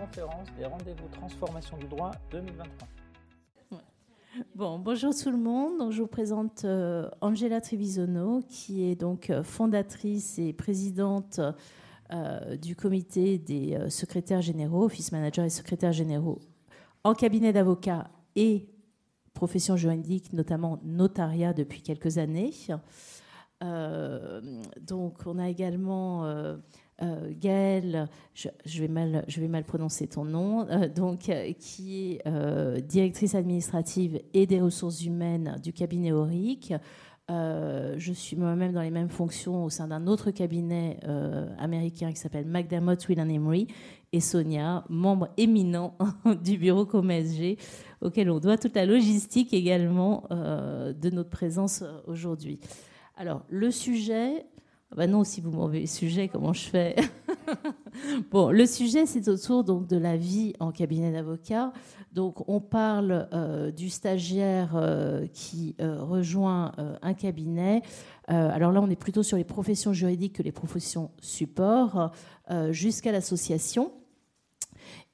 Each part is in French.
conférence des rendez-vous transformation du droit 2023. Bon, bonjour tout le monde. Donc, je vous présente euh, Angela Trevisono, qui est donc euh, fondatrice et présidente euh, du comité des secrétaires généraux, office manager et secrétaires généraux en cabinet d'avocats et profession juridique, notamment notariat depuis quelques années. donc, on a également euh, Gaëlle, je, vais mal, prononcer ton nom, euh, donc, euh, qui est directrice administrative et des ressources humaines du cabinet Auric. je suis moi-même dans les mêmes fonctions au sein d'un autre cabinet américain qui s'appelle McDermott, Will Emery, et Sonia, membre éminent du bureau ComSG, auquel on doit toute la logistique également de notre présence aujourd'hui. Alors, le sujet, bah non, si vous m'envoyez le sujet, comment je fais Bon, le sujet, c'est autour donc de la vie en cabinet d'avocat. Donc, on parle euh, du stagiaire euh, qui euh, rejoint un cabinet. alors là, on est plutôt sur les professions juridiques que les professions support, jusqu'à l'association.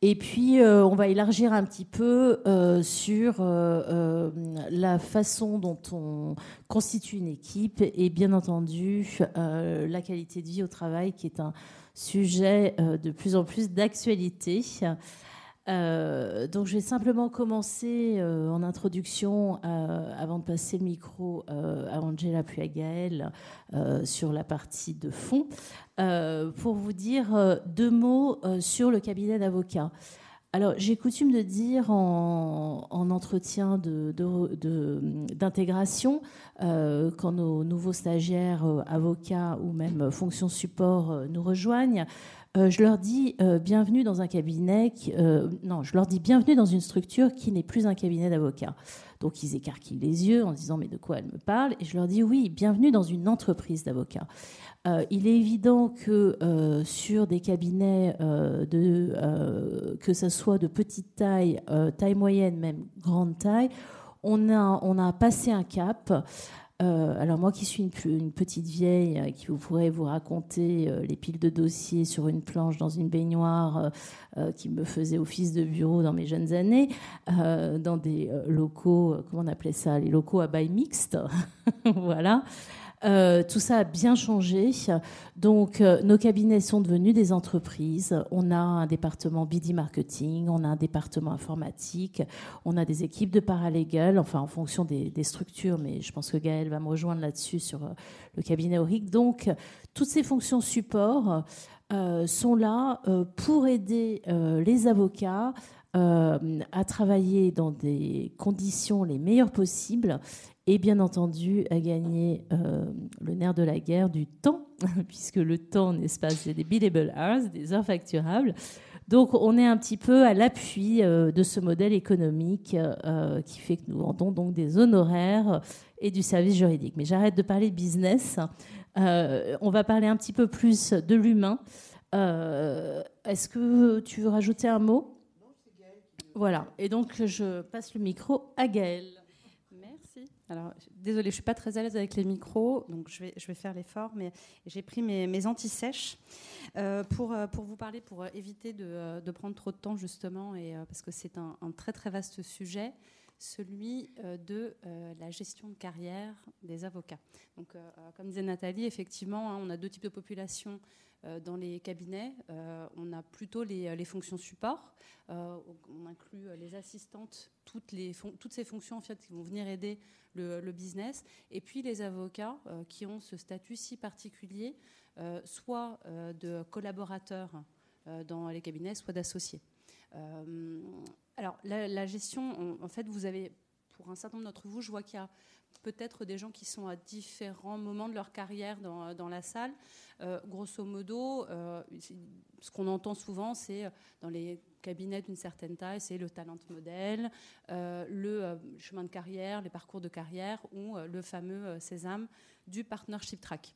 Et puis, euh, on va élargir un petit peu euh, sur euh, la façon dont on constitue une équipe et bien entendu la qualité de vie au travail qui est un sujet de plus en plus d'actualité. Euh, donc je vais simplement commencer euh, en introduction, euh, avant de passer le micro à Angela puis à Gaëlle sur la partie de fond, pour vous dire deux mots sur le cabinet d'avocats. Alors, j'ai coutume de dire en, entretien d'intégration, quand nos nouveaux stagiaires, avocats ou même fonctions support nous rejoignent, euh, je leur dis euh, bienvenue dans un cabinet, euh, non, je leur dis bienvenue dans une structure qui n'est plus un cabinet d'avocats. Donc ils écarquillent les yeux en disant mais de quoi elle me parle? Et je leur dis oui, bienvenue dans une entreprise d'avocats. il est évident que sur des cabinets de, que ce soit de petite taille, taille moyenne, même grande taille, on a, on a passé un cap. Euh, alors moi qui suis une, petite vieille, euh, qui vous pourrait vous raconter euh, les piles de dossiers sur une planche dans une baignoire qui me faisait office de bureau dans mes jeunes années, dans des locaux, comment on appelait ça, les locaux à bail mixte, voilà. Euh, tout ça a bien changé. Donc, euh, nos cabinets sont devenus des entreprises. On a un département BD marketing, on a un département informatique, on a des équipes de paralégal, enfin en fonction des, structures, mais je pense que Gaël va me rejoindre là-dessus sur euh, le cabinet Auric. Donc, toutes ces fonctions support sont là pour aider les avocats à travailler dans des conditions les meilleures possibles et bien entendu à gagner euh, le nerf de la guerre du temps, puisque le temps, n'est-ce pas, c'est des billable hours, des heures facturables. Donc on est un petit peu à l'appui euh, de ce modèle économique euh, qui fait que nous vendons donc des honoraires et du service juridique. Mais j'arrête de parler business. on va parler un petit peu plus de l'humain. Est-ce que tu veux rajouter un mot? Voilà. Et donc je passe le micro à Gaël. Alors, désolée, je ne suis pas très à l'aise avec les micros, donc je vais, je vais faire l'effort, mais j'ai pris mes, mes anti-sèches euh, pour, euh, pour vous parler, pour éviter de, de, prendre trop de temps, justement, et, euh, parce que c'est un, très très vaste sujet, celui de la gestion de carrière des avocats. Donc, comme disait Nathalie, effectivement, hein, on a deux types de populations euh, dans les cabinets, euh, on a plutôt les, fonctions support. Euh, on inclut les assistantes, toutes, ces fonctions qui vont venir aider le, business. Et puis les avocats qui ont ce statut si particulier, soit de collaborateurs dans les cabinets, soit d'associés. alors la, gestion, en fait, vous avez, pour un certain nombre d'entre vous, je vois qu'il y a peut-être des gens qui sont à différents moments de leur carrière dans, dans la salle. Euh, grosso modo, euh, ce qu'on entend souvent, c'est euh, dans les cabinets d'une certaine taille, c'est le talent modèle, le chemin de carrière, les parcours de carrière ou le fameux sésame du partnership track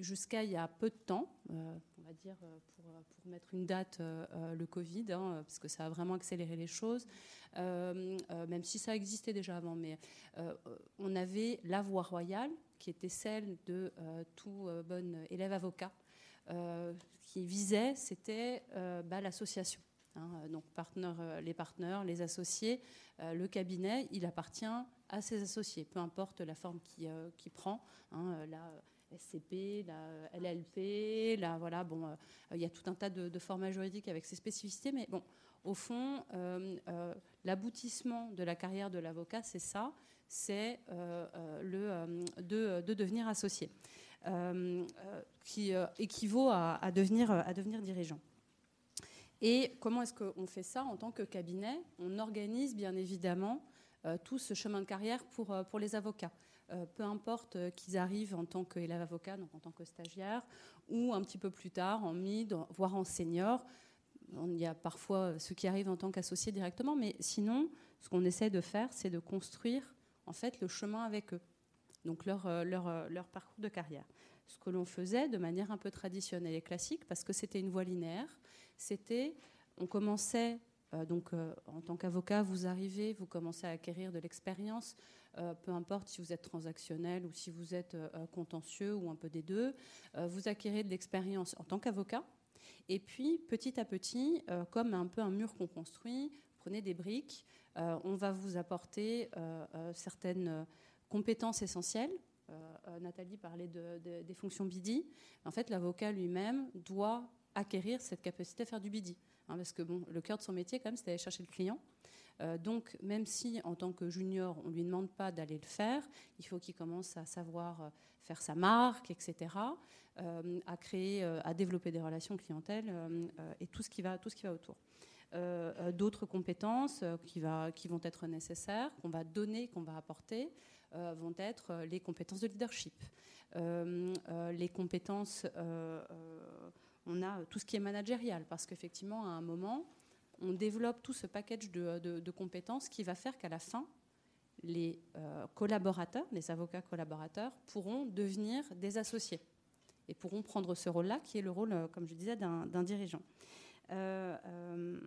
jusqu'à il y a peu de temps, on va dire pour, pour, mettre une date, le Covid, hein, parce que ça a vraiment accéléré les choses, même si ça existait déjà avant, mais on avait la voie royale, qui était celle de euh, tout euh, bon élève avocat qui visait, c'était bah, l'association. Hein, donc les partenaires, les associés, le cabinet, il appartient à ses associés, peu importe la forme qu'il qui prend. Hein, la SCP, la LLP, la, voilà, bon, il y a tout un tas de, formats juridiques avec ses spécificités, mais bon, au fond, euh, euh, l'aboutissement de la carrière de l'avocat, c'est ça, c'est euh, le de, devenir associé, qui équivaut à, devenir, dirigeant. Et comment est-ce qu'on fait ça en tant que cabinet? On organise bien évidemment tout ce chemin de carrière pour les avocats. Peu importe qu'ils arrivent en tant qu'élève avocat, donc en tant que stagiaire, ou un petit peu plus tard en mid, voire en senior, il y a parfois ceux qui arrivent en tant qu'associés directement, mais sinon, ce qu'on essaie de faire, c'est de construire en fait le chemin avec eux, donc leur, euh, euh, parcours de carrière. Ce que l'on faisait de manière un peu traditionnelle et classique, parce que c'était une voie linéaire, c'était, on commençait, euh, donc en tant qu'avocat, vous arrivez, vous commencez à acquérir de l'expérience, peu importe si vous êtes transactionnel ou si vous êtes contentieux ou un peu des deux, vous acquérez de l'expérience en tant qu'avocat, et puis, petit à petit, euh, comme un peu un mur qu'on construit, prenez des briques, euh, on va vous apporter euh, certaines compétences essentielles. Nathalie parlait des fonctions BIDI. En fait, l'avocat lui-même doit acquérir cette capacité à faire du BIDI. Hein, parce que bon, le cœur de son métier, quand même, c'est d'aller chercher le client. Donc, même si en tant que junior, on ne lui demande pas d'aller le faire, il faut qu'il commence à savoir faire sa marque, etc. Euh, à créer, euh, à développer des relations clientèle euh, et tout ce qui va, tout ce qui va autour. D'autres compétences qui vont être nécessaires, qu'on va donner, qu'on va apporter, vont être les compétences de leadership, les compétences on a tout ce qui est managérial, parce qu'effectivement, à un moment, on développe tout ce package de, compétences qui va faire qu'à la fin, les collaborateurs, les avocats collaborateurs, pourront devenir des associés et pourront prendre ce rôle-là, qui est le rôle, euh, comme je disais, d'un dirigeant. Euh, euh,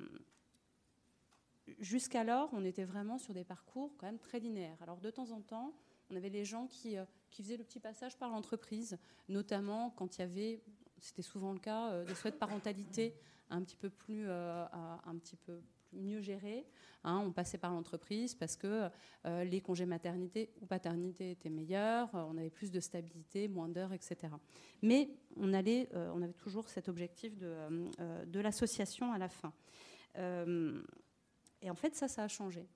jusqu'alors, on était vraiment sur des parcours quand même très linéaires. Alors de temps en temps, on avait les gens qui faisaient le petit passage par l'entreprise, notamment quand il y avait, c'était souvent le cas, des souhaits de parentalité un petit peu plus, un petit peu mieux gérés. Hein, on passait par l'entreprise parce que euh, les congés maternité ou paternité étaient meilleurs, euh, on avait plus de stabilité, moins d'heures, etc. Mais on, allait, euh, on avait toujours cet objectif de, de l'association à la fin. et en fait, ça, ça a changé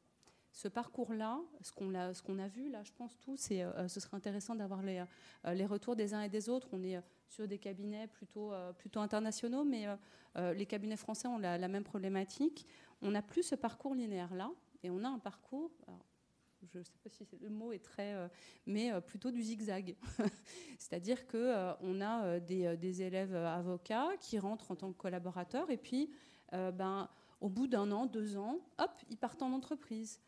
ce parcours-là, ce qu'on a, vu là, je pense tous, et ce serait intéressant d'avoir les, les, retours des uns et des autres. On est sur des cabinets plutôt, internationaux, mais les cabinets français ont la, même problématique on n'a plus ce parcours linéaire-là, et on a un parcours, je ne sais pas si le mot est très, euh, mais euh, plutôt du zigzag. C'est-à-dire qu'on euh, on a des, élèves avocats qui rentrent en tant que collaborateurs, et puis, ben, au bout d'un an, deux ans, hop, ils partent en entreprise.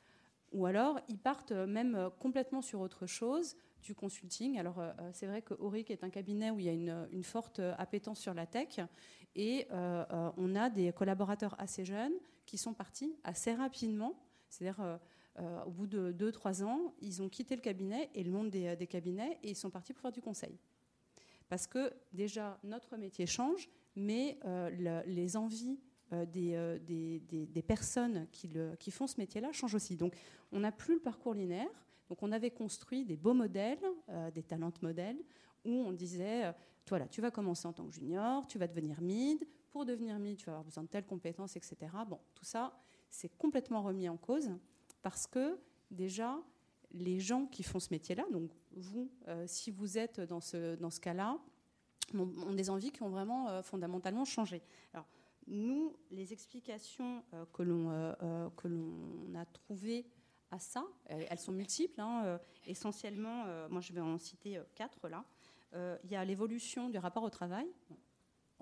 Ou alors, ils partent même complètement sur autre chose, du consulting. Alors, c'est vrai que Auric est un cabinet où il y a une, forte appétence sur la tech, et on a des collaborateurs assez jeunes qui sont partis assez rapidement. C'est-à-dire, euh, euh, au bout de 2-3 ans, ils ont quitté le cabinet et le monde des, cabinets et ils sont partis pour faire du conseil. Parce que déjà, notre métier change, mais euh, les envies des, des, personnes qui, font ce métier-là changent aussi. Donc, on n'a plus le parcours linéaire. Donc, on avait construit des beaux modèles, des talents modèles, où on disait, voilà, tu vas commencer en tant que junior, tu vas devenir mid, pour devenir MID, tu vas avoir besoin de telles compétences, etc. Bon, tout ça, c'est complètement remis en cause parce que déjà, les gens qui font ce métier-là, donc vous, euh, si vous êtes dans ce, cas-là, ont, des envies qui ont vraiment euh, fondamentalement changé. Alors, nous, les explications euh, que l'on a trouvées à ça, elles, sont multiples. Hein, essentiellement, moi je vais en citer quatre là. Il y a l'évolution du rapport au travail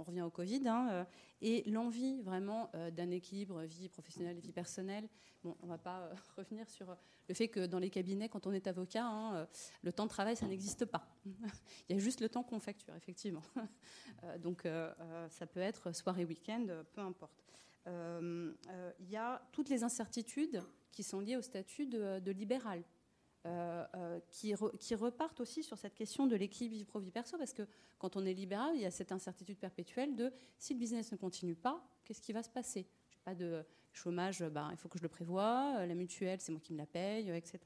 on revient au Covid, hein, euh, et l'envie vraiment euh, d'un équilibre vie professionnelle et vie personnelle. Bon, on ne va pas euh, revenir sur le fait que dans les cabinets, quand on est avocat, hein, le temps de travail, ça n'existe pas. Il y a juste le temps qu'on facture, effectivement. donc, ça peut être soirée, week-end, peu importe. Il y a toutes les incertitudes qui sont liées au statut de, libéral. Qui, qui, repartent aussi sur cette question de l'équilibre vie pro-vie perso, parce que quand on est libéral, il y a cette incertitude perpétuelle de si le business ne continue pas, qu'est-ce qui va se passer? Pas de chômage, ben, il faut que je le prévoie, la mutuelle, c'est moi qui me la paye, etc.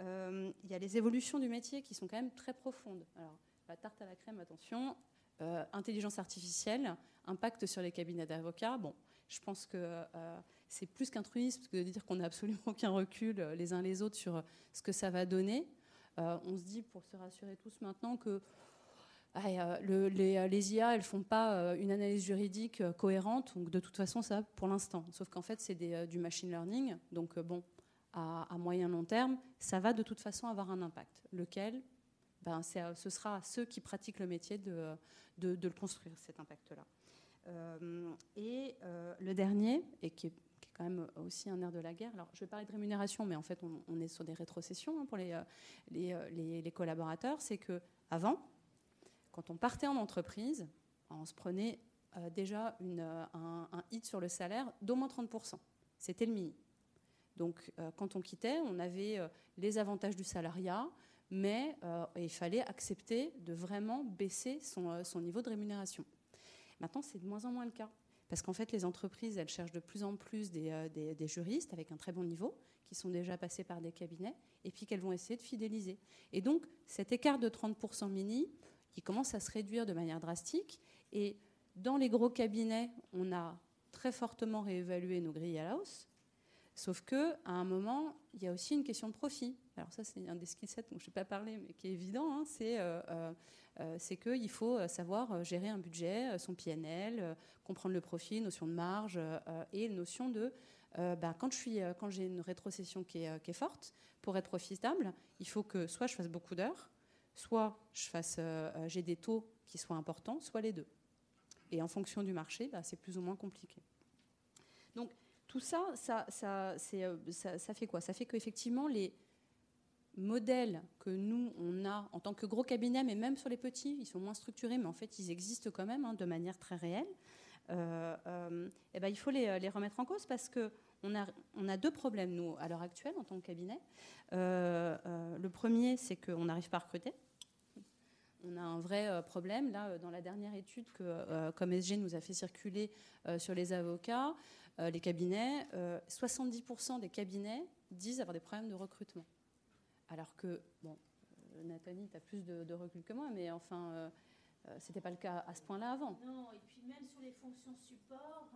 il y a les évolutions du métier qui sont quand même très profondes. Alors, la tarte à la crème, attention, intelligence artificielle, impact sur les cabinets d'avocats. Bon, je pense que euh, c'est plus qu'un truisme de dire qu'on n'a absolument aucun recul euh, les uns les autres sur euh, ce que ça va donner. on se dit, pour se rassurer tous maintenant, que les, IA, elles ne font pas une analyse juridique cohérente, donc de toute façon, ça, pour l'instant. Sauf qu'en fait, c'est du machine learning, donc bon, à, moyen long terme, ça va de toute façon avoir un impact. Lequel? Ben, Ce sera à ceux qui pratiquent le métier de le construire, cet impact-là. Euh, et euh, le dernier, et qui est, quand même aussi un air de la guerre. Alors, je vais parler de rémunération, mais en fait, on, est sur des rétrocessions hein, pour les, euh, les, les, collaborateurs. C'est que avant, quand on partait en entreprise, on se prenait déjà une, un, hit sur le salaire d'au moins 30%. C'était le mini. Donc, quand on quittait, on avait les avantages du salariat, mais il fallait accepter de vraiment baisser son, son niveau de rémunération. Maintenant, c'est de moins en moins le cas. Parce qu'en fait, les entreprises, elles cherchent de plus en plus euh, des, juristes avec un très bon niveau, qui sont déjà passés par des cabinets, et puis qu'elles vont essayer de fidéliser. Et donc, cet écart de 30% mini, il commence à se réduire de manière drastique. Et dans les gros cabinets, on a très fortement réévalué nos grilles à la hausse. Sauf que à un moment, il y a aussi une question de profit. Alors ça, c'est un des skill sets dont je n'ai pas parlé, mais qui est évident. Hein. c'est euh, euh, c'est qu'il faut euh, savoir euh, gérer un budget, son PNL, comprendre le profit, notion de marge et notion de bah, quand quand j'ai une rétrocession qui est, forte, pour être profitable, il faut que soit je fasse beaucoup d'heures, soit je j'ai des taux qui soient importants, soit les deux. Et en fonction du marché, bah, c'est plus ou moins compliqué. Donc tout ça, ça, ça, ça fait quoi? Ça fait qu'effectivement, les, modèles que nous, on a en tant que gros cabinet, mais même sur les petits, ils sont moins structurés, mais en fait, ils existent quand même hein, de manière très réelle. Euh, euh, eh ben, il faut les, remettre en cause parce qu'on a, on a deux problèmes, nous, à l'heure actuelle, en tant que cabinet. Euh, le premier, c'est qu'on n'arrive pas à recruter. On a un vrai problème. Là, dans la dernière étude que, comme SG nous a fait circuler sur les avocats, les cabinets, 70% des cabinets disent avoir des problèmes de recrutement. Alors que, bon, euh, Nathalie, tu as plus de, recul que moi, mais enfin, euh, euh, c'était pas le cas à ce point-là avant. Non, et puis même sur les fonctions support,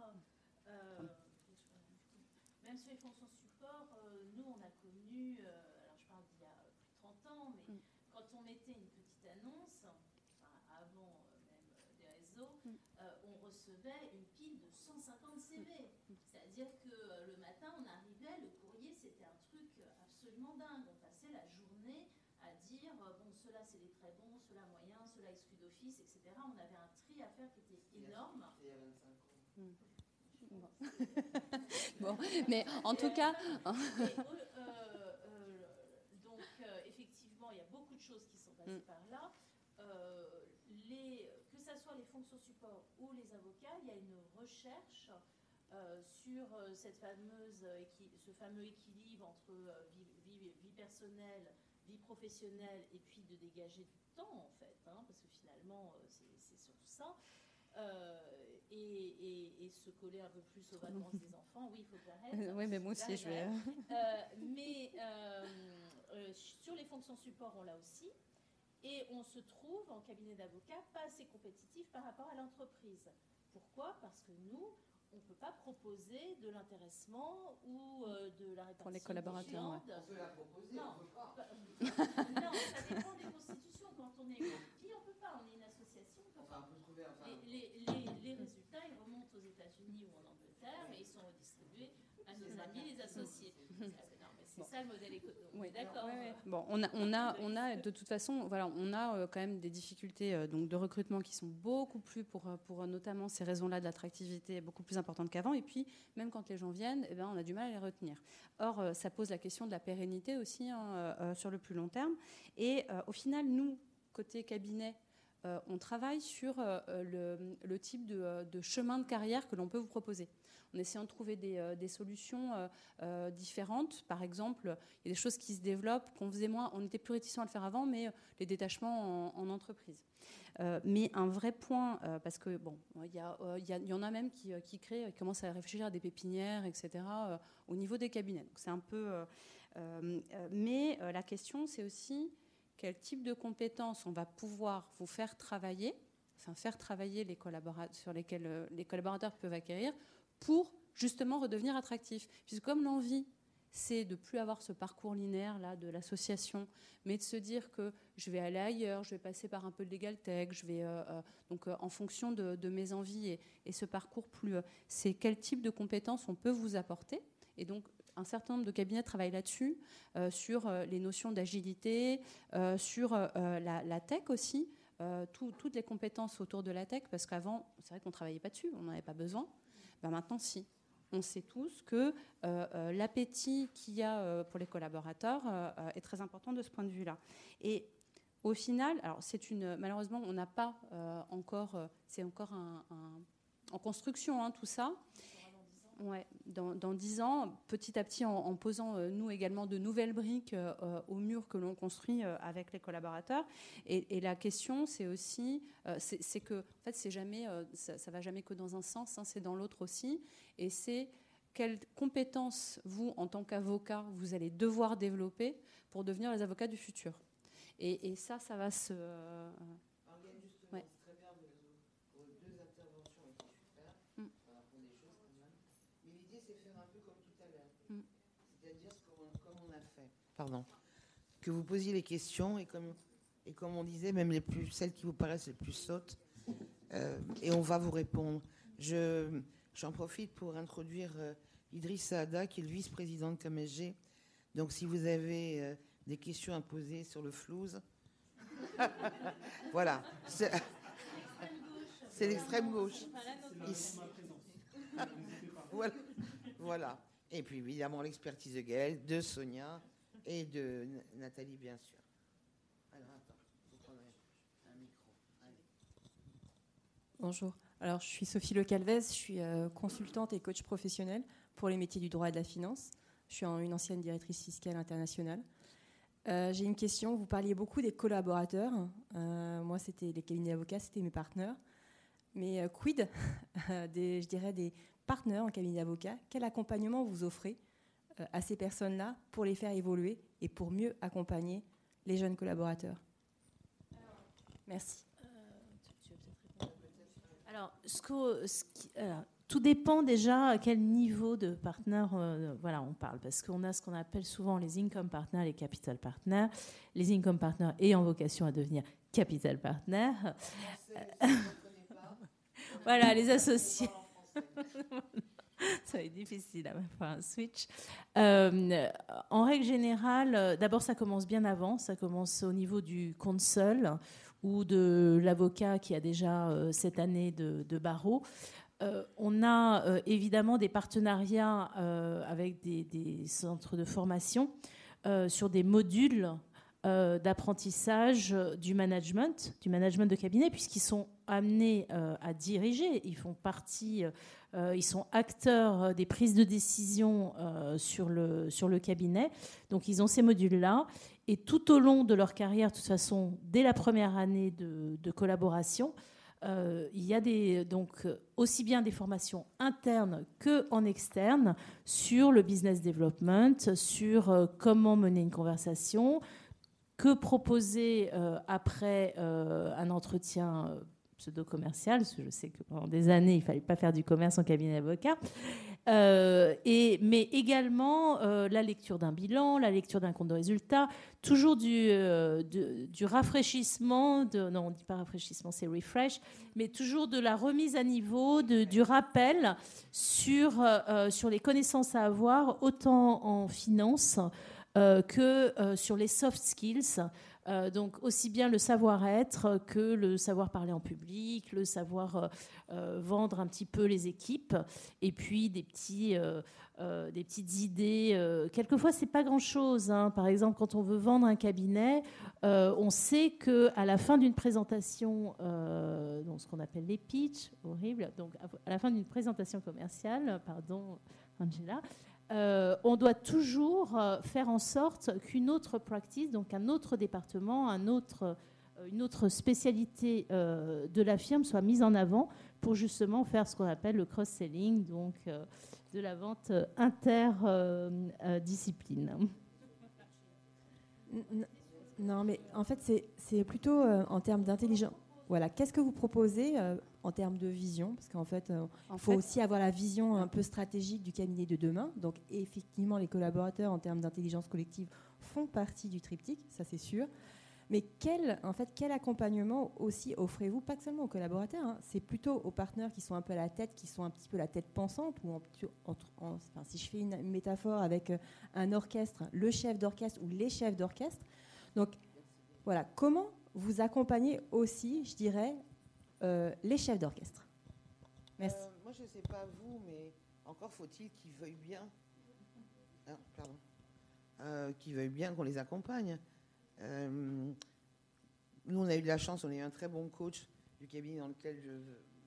même sur les fonctions support, nous, on a connu, alors je parle d'il y a plus de 30 ans, mais mm. quand on mettait une petite annonce, avant même des réseaux, mm. on recevait une 150 CV. C'est-à-dire que le matin, on arrivait, le courrier, c'était un truc absolument dingue la journée à dire euh, bon, ceux-là c'est les très bons, ceux-là moyens, ceux-là exclus d'office, etc. On avait un tri à faire qui était énorme. Il y a 25 ans. Hmm. Bon. mais en tout cas. Euh, euh, donc, effectivement, il y a beaucoup de choses qui sont passées hmm. par là. Fonctions support ou les avocats, il y a une recherche sur cette fameuse, ce fameux équilibre entre vie, vie, personnelle, vie professionnelle, et puis de dégager du temps, en fait, hein, parce que finalement, euh, c'est surtout ça. Euh, et, et, se coller un peu plus aux vacances des enfants. Oui, il faut que j'arrête. oui, mais moi aussi, je vais. Euh, mais sur les fonctions support, on l'a aussi. Et on se trouve en cabinet d'avocat pas assez compétitif par rapport à l'entreprise. Pourquoi? Parce que nous, on ne peut pas proposer de l'intéressement ou euh, de la répartition. Pour les collaborateurs, On peut la proposer, non, peut pas. non, ça dépend des constitutions. Quand on est qui on ne peut pas. On est une association. On peut pas. les, les, les, résultats, ils remontent aux États-Unis ou en Angleterre et ils sont redistribués à nos amis, les associés. C'est ça le modèle économique. Oui, d'accord. Bon, on a, on a, on a de toute façon, voilà, on a euh, quand même des difficultés euh, donc de recrutement qui sont beaucoup plus pour, euh, pour notamment ces raisons-là de l'attractivité beaucoup plus importantes qu'avant. Et puis même quand les gens viennent, eh ben, on a du mal à les retenir. Or, ça pose la question de la pérennité aussi hein, sur le plus long terme. Et au final, nous, côté cabinet, on travaille sur le, type de, chemin de carrière que l'on peut vous proposer en essayant de trouver des, solutions différentes. Par exemple, il y a des choses qui se développent qu'on faisait moins, on était plus réticents à le faire avant, mais les détachements en entreprise. Euh, mais un vrai point, euh, parce que bon, il y, euh, en a même qui, créent, commencent à réfléchir à des pépinières, etc., au niveau des cabinets. c'est un peu. mais la question, c'est aussi quel type de compétences on va pouvoir vous faire travailler, enfin faire travailler les collaborateurs sur lesquels les collaborateurs peuvent acquérir pour justement redevenir attractifs. Puisque comme l'envie c'est de plus avoir ce parcours linéaire là de l'association, mais de se dire que je vais aller ailleurs, je vais passer par un peu de legal tech, je vais euh, euh, donc euh, en fonction de, mes envies et, ce parcours plus, c'est quel type de compétences on peut vous apporter. Et donc un certain nombre de cabinets travaillent là-dessus, sur les notions d'agilité, sur la, tech aussi, toutes les compétences autour de la tech, parce qu'avant, c'est vrai qu'on ne travaillait pas dessus, on n'en avait pas besoin. Ben maintenant, si on sait tous que euh, euh, l'appétit qu'il y a euh, pour les collaborateurs est très important de ce point de vue-là. Et au final, alors c'est une malheureusement on n'a pas encore, c'est encore en construction hein, tout ça. Ouais, dans dix ans, petit à petit, en, posant euh, nous également de nouvelles briques euh, euh, au mur que l'on construit avec les collaborateurs. Et, la question, c'est aussi, c'est que, en fait, c'est jamais, ça, ça, va jamais que dans un sens, hein, c'est dans l'autre aussi. Et c'est quelles compétences vous, en tant qu'avocat, vous allez devoir développer pour devenir les avocats du futur. Et ça, ça va se pardon, que vous posiez les questions et comme, et comme on disait, même les plus, celles qui vous paraissent les plus sautes, euh, et on va vous répondre. Je, j'en profite pour introduire euh, Idriss Saada, qui est le vice-président de KMSG. Donc si vous avez euh, des questions à poser sur le flouze, voilà. C'est, l'extrême gauche. voilà. voilà. Et puis évidemment l'expertise de Gaël, de Sonia, et de Nathalie, bien sûr. Alors, attends, vous prendrez un micro. Bonjour. Alors, je suis Sophie Le Calvez, je suis euh, consultante et coach professionnel pour les métiers du droit et de la finance. Je suis une ancienne directrice fiscale internationale. Euh, j'ai une question. Vous parliez beaucoup des collaborateurs. Euh, moi, c'était les cabinets d'avocats, c'était mes partenaires. Mais quid des, je dirais, des partenaires en cabinet d'avocats? Quel accompagnement vous offrez à ces personnes-là pour les faire évoluer et pour mieux accompagner les jeunes collaborateurs Merci. Alors, tout dépend déjà à quel niveau de partenaire euh, voilà, on parle. Parce qu'on a ce qu'on appelle souvent les income partners, les capital partners. Les income partners ayant vocation à devenir capital partners. voilà, les associés. ça va être difficile à faire un switch. Euh, en règle générale, euh, d'abord, ça commence bien avant. Ça commence au niveau du consul ou de l'avocat qui a déjà euh, cette année de, barreau. on a évidemment des partenariats avec des, centres de formation sur des modules d'apprentissage du management, du management de cabinet, puisqu'ils sont amenés à diriger, ils font partie euh, ils sont acteurs euh, des prises de décision euh, sur, le, sur le cabinet. Donc ils ont ces modules-là. Et tout au long de leur carrière, de toute façon, dès la première année de, collaboration, il y a donc aussi bien des formations internes que en externe sur le business development, sur comment mener une conversation, que proposer après un entretien pseudo-commercial, parce que je sais que pendant des années, il ne fallait pas faire du commerce en cabinet d'avocat. Euh, et, mais également euh, la lecture d'un bilan, la lecture d'un compte de résultat, toujours du, euh, rafraîchissement, non on ne dit pas rafraîchissement, c'est refresh, mais toujours de la remise à niveau, du rappel sur les connaissances à avoir, autant en finance que sur les soft skills, Euh, donc aussi bien le savoir-être que le savoir parler en public, le savoir euh, euh, vendre un petit peu les équipes, et puis des petits, des petites idées. quelquefois c'est pas grand-chose. hein. Par exemple, quand on veut vendre un cabinet, on sait que à la fin d'une présentation, donc ce qu'on appelle les pitchs, horrible. Donc à la fin d'une présentation commerciale, pardon Angela, euh, on doit toujours euh, faire en sorte qu'une autre practice, donc un autre département, un autre, euh, une autre spécialité de la firme soit mise en avant pour justement faire ce qu'on appelle le cross-selling, donc de la vente interdiscipline. Non, mais en fait, c'est plutôt en termes d'intelligence. Voilà, qu'est-ce que vous proposez en termes de vision, parce qu'en fait, euh, il faut aussi avoir la vision un peu stratégique du cabinet de demain. Donc, effectivement, les collaborateurs en termes d'intelligence collective font partie du triptyque, ça c'est sûr. Mais quel, en fait, quel accompagnement aussi offrez-vous, pas seulement aux collaborateurs, hein, c'est plutôt aux partenaires qui sont un peu à la tête, qui sont un petit peu la tête pensante, ou en, si je fais une métaphore avec euh, un orchestre, le chef d'orchestre ou les chefs d'orchestre. Donc, voilà, comment vous accompagnez aussi, je dirais, euh, les chefs d'orchestre. Merci. Euh, moi, je ne sais pas vous, mais encore faut-il qu'ils veuillent bien. Pardon. Euh, veuillent bien qu'on les accompagne. nous, on a eu de la chance, on a eu un très bon coach du cabinet dans lequel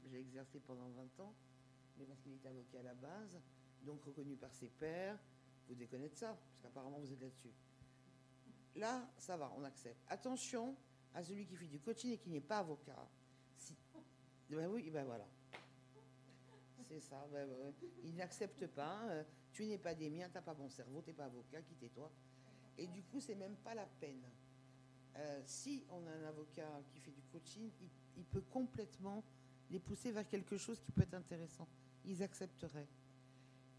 j'ai exercé pendant 20 ans, mais parce qu'il était avocat à la base, donc reconnu par ses pairs. Vous connaître ça, parce qu'apparemment vous êtes là-dessus. Là, ça va, on accepte. Attention à celui qui fait du coaching et qui n'est pas avocat. Ben oui, ben voilà. C'est ça. Ben Il n'accepte pas. Euh, tu n'es pas des miens, tu n'as pas bon cerveau, tu n'es pas avocat, quittez-toi. Et du coup, c'est même pas la peine. Euh, si on a un avocat qui fait du coaching, il, peut complètement les pousser vers quelque chose qui peut être intéressant. Ils accepteraient.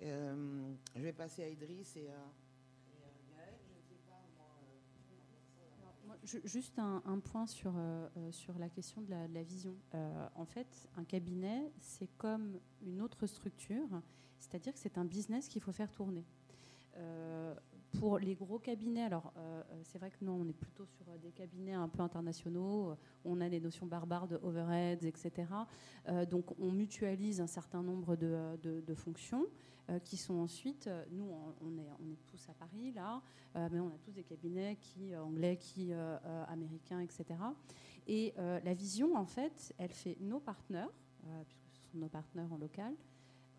Euh, je vais passer à Idriss et à, juste un, point sur, euh, euh, sur la question de la, vision. Euh, en fait, un cabinet, c'est comme une autre structure, c'est-à-dire que c'est un business qu'il faut faire tourner. Pour les gros cabinets, alors c'est vrai que nous, on est plutôt sur des cabinets un peu internationaux, on a des notions barbares de overheads, etc. donc on mutualise un certain nombre de, fonctions. Euh, qui sont ensuite, euh, nous on est, on est tous à Paris là, euh, mais on a tous des cabinets qui anglais, qui américains, etc. Et la vision en fait, elle fait nos partenaires, puisque ce sont nos partenaires en local,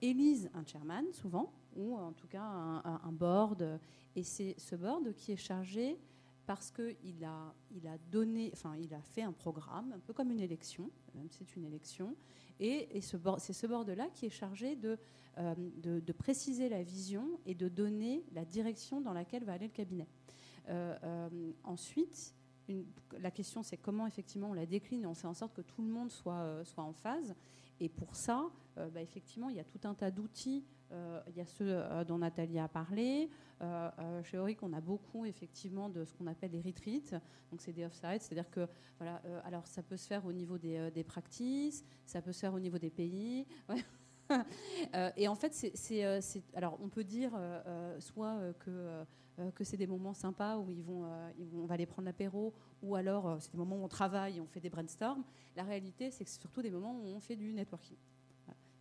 élise un chairman souvent, ou en tout cas un, board, et c'est ce board qui est chargé parce qu'il a, il a donné, enfin, il a fait un programme, un peu comme une élection, même si c'est une élection, et, c'est ce board-là qui est chargé de euh, de, préciser la vision et de donner la direction dans laquelle va aller le cabinet. Euh, euh, ensuite, la question c'est comment effectivement on la décline et on fait en sorte que tout le monde soit, soit en phase. Et pour ça, bah, effectivement, il y a tout un tas d'outils. Il y a ceux dont Nathalie a parlé. chez Auric, on a beaucoup effectivement de ce qu'on appelle des retreats. Donc c'est des off-sites, c'est-à-dire que voilà. alors ça peut se faire au niveau des, des practices, ça peut se faire au niveau des pays. Euh, et en fait, euh, c'est, alors on peut dire euh, soit que, que c'est des moments sympas où ils vont, on va aller prendre l'apéro, ou alors c'est des moments où on travaille on fait des brainstorms. La réalité, c'est que c'est surtout des moments où on fait du networking.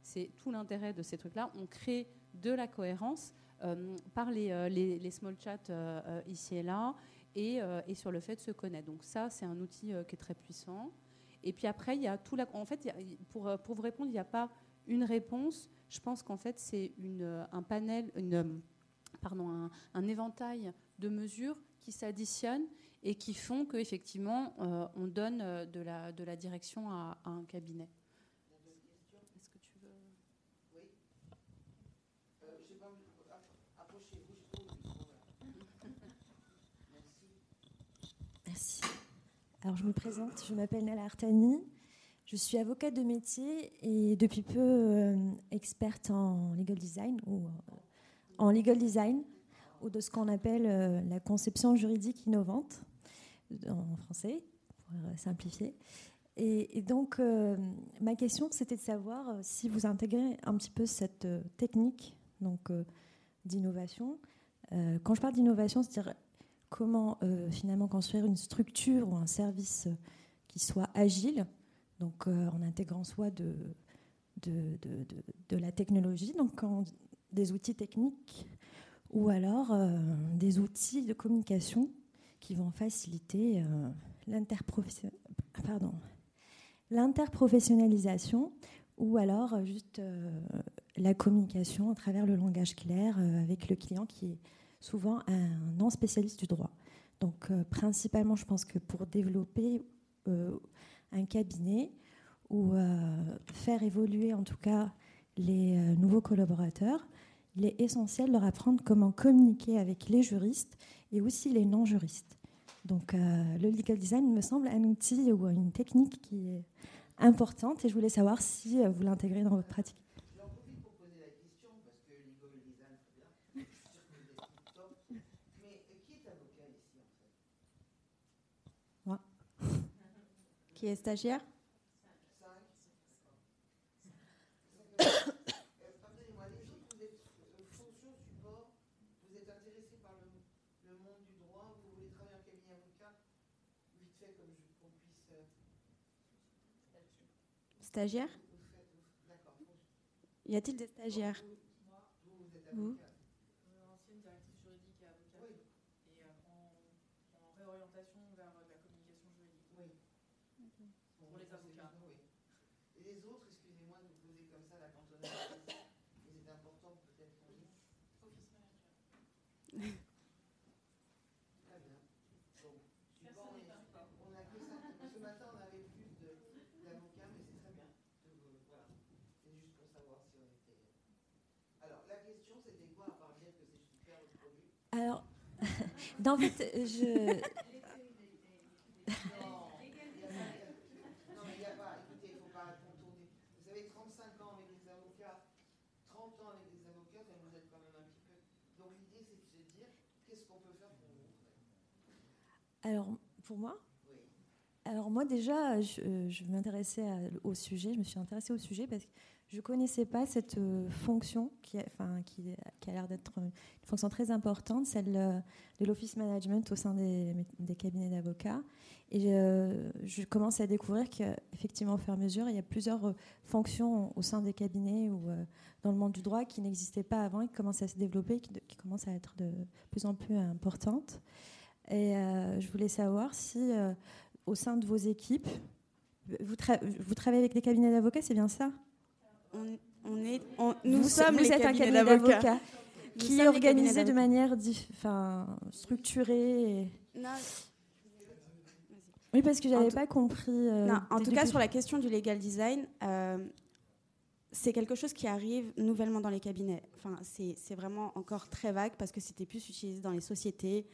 C'est tout l'intérêt de ces trucs-là. On crée de la cohérence par les, les, small chats ici et là, et, sur le fait de se connaître. Donc ça, c'est un outil qui est très puissant. Et puis après, il y a tout la. En fait, pour, pour vous répondre, il n'y a pas une réponse, je pense qu'en fait, c'est un panel, une, pardon, un, éventail de mesures qui s'additionnent et qui font qu'effectivement, euh, on donne euh, de la, de la direction à, un cabinet. Est-ce que tu veux. Oui. Euh, Merci. Alors, je me présente, je m'appelle Nala Artani. Je suis avocate de métier et depuis peu euh, experte en legal design ou euh, en legal design ou de ce qu'on appelle la conception juridique innovante en français pour simplifier. Et, donc ma question c'était de savoir si vous intégrez un petit peu cette technique donc d'innovation. quand je parle d'innovation, c'est-à-dire comment finalement construire une structure ou un service qui soit agile, donc en intégrant soit de, la technologie, donc des outils techniques, ou alors des outils de communication qui vont faciliter l'interprofessionnalisation ou alors juste la communication à travers le langage clair euh, avec le client qui est souvent un non spécialiste du droit. Donc euh, principalement, je pense que pour développer euh, un cabinet ou faire évoluer en tout cas les nouveaux collaborateurs, il est essentiel de leur apprendre comment communiquer avec les juristes et aussi les non-juristes. Donc le legal design me semble un outil ou une technique qui est importante et je voulais savoir si vous l'intégrez dans votre pratique. Qui est stagiaire Pardonnez-moi, les autres, vous êtes fonction support, vous êtes intéressé par le, monde du droit, vous voulez travailler en cabinet avocat, vite fait comme qu'on puisse. Euh, stagiaire Y a-t-il des stagiaires? Vous, je. Non, mais il n'y a pas. Écoutez, il ne faut pas contourner. Vous avez 35 ans avec des avocats, 30 ans avec des avocats, vous êtes quand même un petit peu. Donc l'idée, c'est de se dire qu'est-ce qu'on peut faire pour vous Alors, pour moi. Alors, moi, déjà, je, je m'intéressais au sujet, je me suis intéressée au sujet parce que je ne connaissais pas cette euh, fonction qui a, l'air d'être une fonction très importante, celle euh, de l'office management au sein des, cabinets d'avocats. Et euh, je commence à découvrir qu'effectivement, au fur et à mesure, il y a plusieurs fonctions au sein des cabinets ou dans le monde du droit qui n'existaient pas avant et qui commencent à se développer, qui, qui commencent à être de plus en plus importantes. Et je voulais savoir si, au sein de vos équipes, vous, vous travaillez avec des cabinets d'avocats, c'est bien ça? On, est, nous sommes les un cabinet d'avocats qui est organisé de manière enfin, structurée. Oui, parce que je n'avais pas compris. Euh, en tout cas, sur la question du legal design, euh, c'est quelque chose qui arrive nouvellement dans les cabinets. Enfin, c'est vraiment encore très vague parce que c'était plus utilisé dans les sociétés,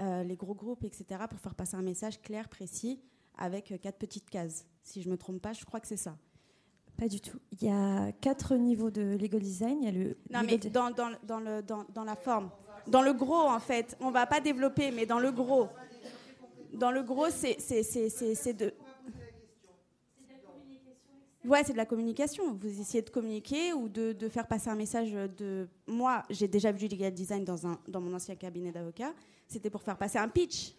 euh, les gros groupes, etc., pour faire passer un message clair, précis, avec quatre petites cases. Si je ne me trompe pas, je crois que c'est ça. Pas du tout. Il y a quatre niveaux de legal design. Il y a le non, mais dans, dans, dans, le, dans, dans, la forme. Dans le gros, en fait. On ne va pas développer, mais dans le gros. Dans le gros, c'est de. Ouais, c'est de la communication. Vous essayez de communiquer ou de, de faire passer un message de. Moi, j'ai déjà vu du legal design dans, un, dans mon ancien cabinet d'avocat. C'était pour faire passer un pitch.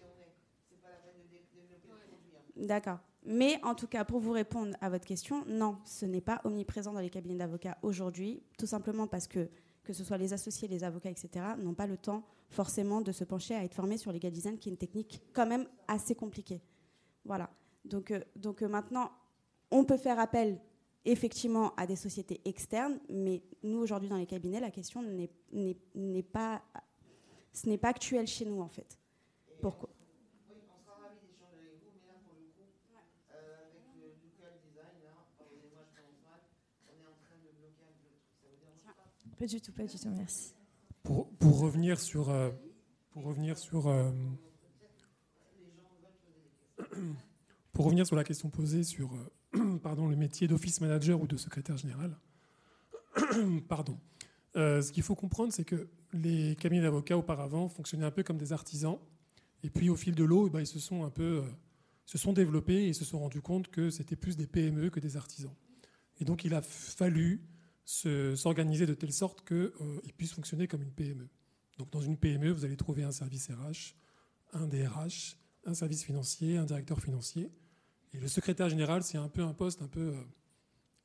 D'accord. Mais en tout cas, pour vous répondre à votre question, non, ce n'est pas omniprésent dans les cabinets d'avocats aujourd'hui, tout simplement parce que que ce soit les associés, les avocats, etc., n'ont pas le temps forcément de se pencher à être formés sur legal design, qui est une technique quand même assez compliquée. Voilà. Donc, euh, donc euh, maintenant, on peut faire appel effectivement à des sociétés externes, mais nous aujourd'hui dans les cabinets, la question n'est pas, ce n'est pas actuel chez nous en fait. Pourquoi? Pas du tout, pas du tout, merci. Pour, pour revenir sur, euh, pour revenir sur, euh, pour revenir sur la question posée sur euh, pardon, le métier d'office manager ou de secrétaire général, pardon. ce qu'il faut comprendre, c'est que les cabinets d'avocats auparavant fonctionnaient un peu comme des artisans, et puis au fil de l'eau, eh ben, ils se sont un peu se sont développés et se sont rendus compte que c'était plus des PME que des artisans. Et donc il a fallu s'organiser de telle sorte qu'ils euh, puissent fonctionner comme une PME. Donc dans une PME, vous allez trouver un service RH, un DRH, un service financier, un directeur financier. Et le secrétaire général, c'est un peu un poste un peu euh,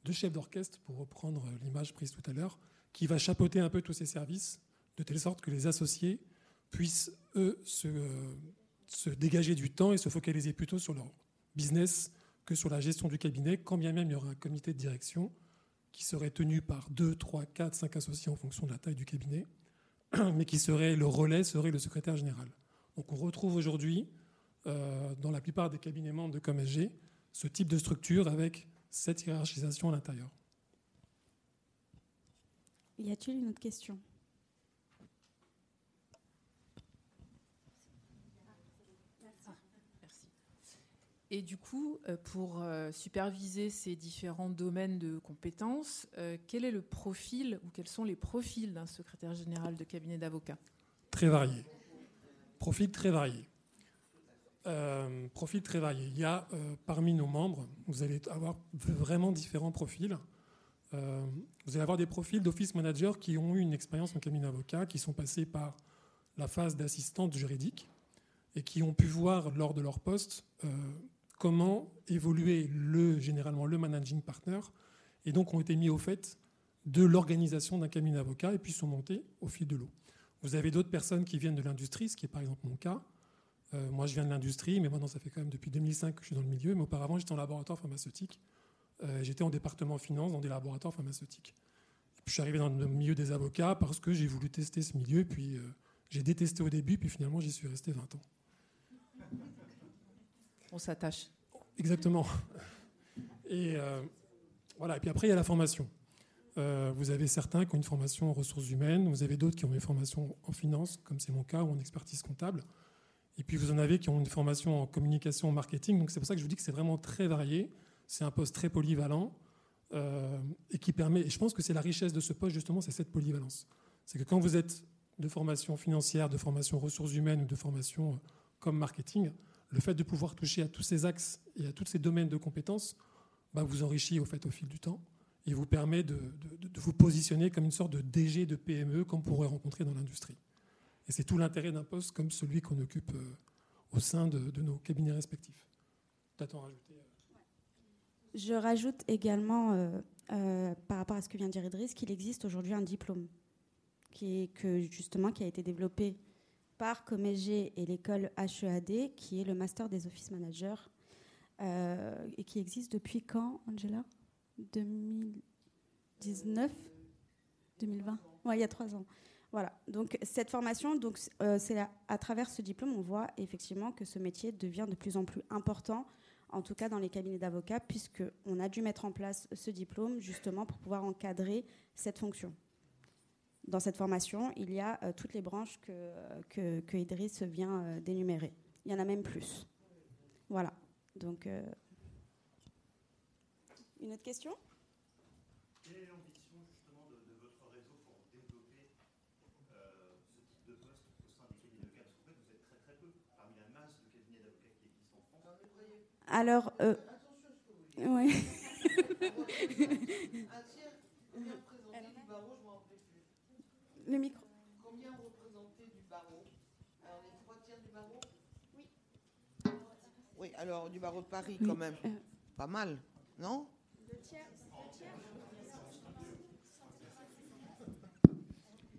de chef d'orchestre, pour reprendre l'image prise tout à l'heure, qui va chapeauter un peu tous ces services, de telle sorte que les associés puissent, eux, euh, se dégager du temps et se focaliser plutôt sur leur business que sur la gestion du cabinet, quand bien même il y aura un comité de direction qui serait tenu par 2, 3, 4, 5 associés en fonction de la taille du cabinet, mais qui serait le relais, serait le secrétaire général. Donc on retrouve aujourd'hui, euh, dans la plupart des cabinets membres de ComSG, ce type de structure avec cette hiérarchisation à l'intérieur. Y a-t-il une autre question? Et du coup, euh, pour euh, superviser ces différents domaines de compétences, euh, quel est le profil ou quels sont les profils d'un secrétaire général de cabinet d'avocat? Très varié. Profil très varié. profil très varié. Il y a parmi nos membres, vous allez avoir vraiment différents profils. vous allez avoir des profils d'office manager qui ont eu une expérience en cabinet d'avocat, qui sont passés par la phase d'assistante juridique et qui ont pu voir lors de leur poste comment évoluer le, généralement le managing partner, et donc ont été mis au fait de l'organisation d'un cabinet d'avocats et puis sont montés au fil de l'eau. Vous avez d'autres personnes qui viennent de l'industrie, ce qui est par exemple mon cas. Euh, moi, je viens de l'industrie, mais maintenant, ça fait quand même depuis 2005 que je suis dans le milieu. Mais auparavant, j'étais en laboratoire pharmaceutique. Euh, j'étais en département finance dans des laboratoires pharmaceutiques. je suis arrivé dans le milieu des avocats parce que j'ai voulu tester ce milieu. Puis euh, j'ai détesté au début, puis finalement, j'y suis resté 20 ans on s'attache. Exactement. Et euh, voilà. Et puis après, il y a la formation. Euh, vous avez certains qui ont une formation en ressources humaines, vous avez d'autres qui ont une formation en finance, comme c'est mon cas, ou en expertise comptable. Et puis vous en avez qui ont une formation en communication, en marketing. Donc c'est pour ça que je vous dis que c'est vraiment très varié. C'est un poste très polyvalent euh, et qui permet. Et je pense que c'est la richesse de ce poste justement, c'est cette polyvalence. C'est que quand vous êtes de formation financière, de formation ressources humaines ou de formation comme marketing, le fait de pouvoir toucher à tous ces axes et à tous ces domaines de compétences bah, vous enrichit au, fait, fil du temps et vous permet de, vous positionner comme une sorte de DG de PME qu'on pourrait rencontrer dans l'industrie. Et c'est tout l'intérêt d'un poste comme celui qu'on occupe euh, au sein de, nos cabinets respectifs. Euh Je rajoute également, euh, par rapport à ce que vient de dire Idriss, qu'il existe aujourd'hui un diplôme qui, est, justement, qui a été développé par Comeg et l'école HEAD, qui est le master des office managers, euh, et qui existe depuis quand, Angela? 2019 2020 Oui, il y a trois ans. Voilà. Donc cette formation, donc euh, c'est à travers ce diplôme, on voit effectivement que ce métier devient de plus en plus important, en tout cas dans les cabinets d'avocats, puisque on a dû mettre en place ce diplôme justement pour pouvoir encadrer cette fonction dans cette formation, il y a euh, toutes les branches que, que, que Idriss vient euh, d'énumérer. Il y en a même plus. Voilà. Donc, euh, une autre question? Quelle est l'ambition justement de, de, votre réseau pour développer ce type de poste au sein des cabinets d'avocats? Parce qu'en fait, vous êtes très très peu parmi la masse de cabinets d'avocats qui existent en France. Alors, euh, Attention à ce que vous dites. Oui. Un tiers, représenté du barreau, je m'en rappelle le micro. Combien représentés du barreau? Alors, les trois tiers du barreau? Oui. Oui, alors du barreau de Paris quand même. Euh. Pas mal, non? Deux tiers. tiers.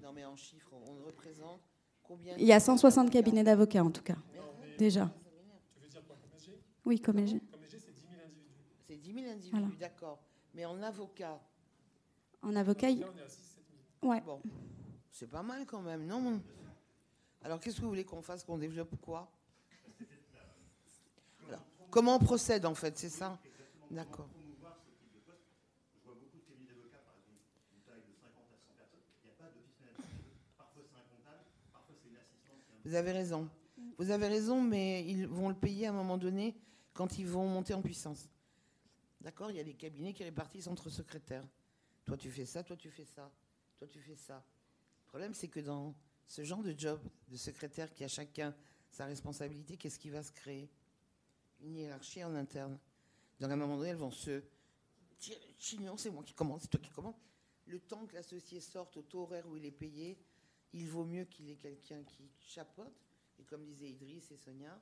Non, mais en chiffres, on représente combien Il y a 160 cabinets d'avocats en tout cas, déjà. Tu veux dire quoi, Oui, comme Comme c'est 10 000 individus. C'est 10 000 individus, d'accord. Mais en avocat? En avocat, il... on est à 6 7 000. Ouais. Bon. C'est pas mal quand même, non Alors qu'est-ce que vous voulez qu'on fasse, qu'on développe quoi Alors, Comment on procède en fait, c'est ça D'accord. Vous avez raison. Vous avez raison, mais ils vont le payer à un moment donné quand ils vont monter en puissance. D'accord Il y a des cabinets qui répartissent entre secrétaires. Toi, tu fais ça, toi, tu fais ça, toi, tu fais ça. Le problème, c'est que dans ce genre de job de secrétaire qui a chacun sa responsabilité, qu'est-ce qui va se créer? Une hiérarchie en interne. Donc à un moment donné, elles vont se chignon, c'est moi qui commence, c'est toi qui commence. Le temps que l'associé sorte au taux horaire où il est payé, il vaut mieux qu'il ait quelqu'un qui chapote et comme disaient Idriss et Sonia,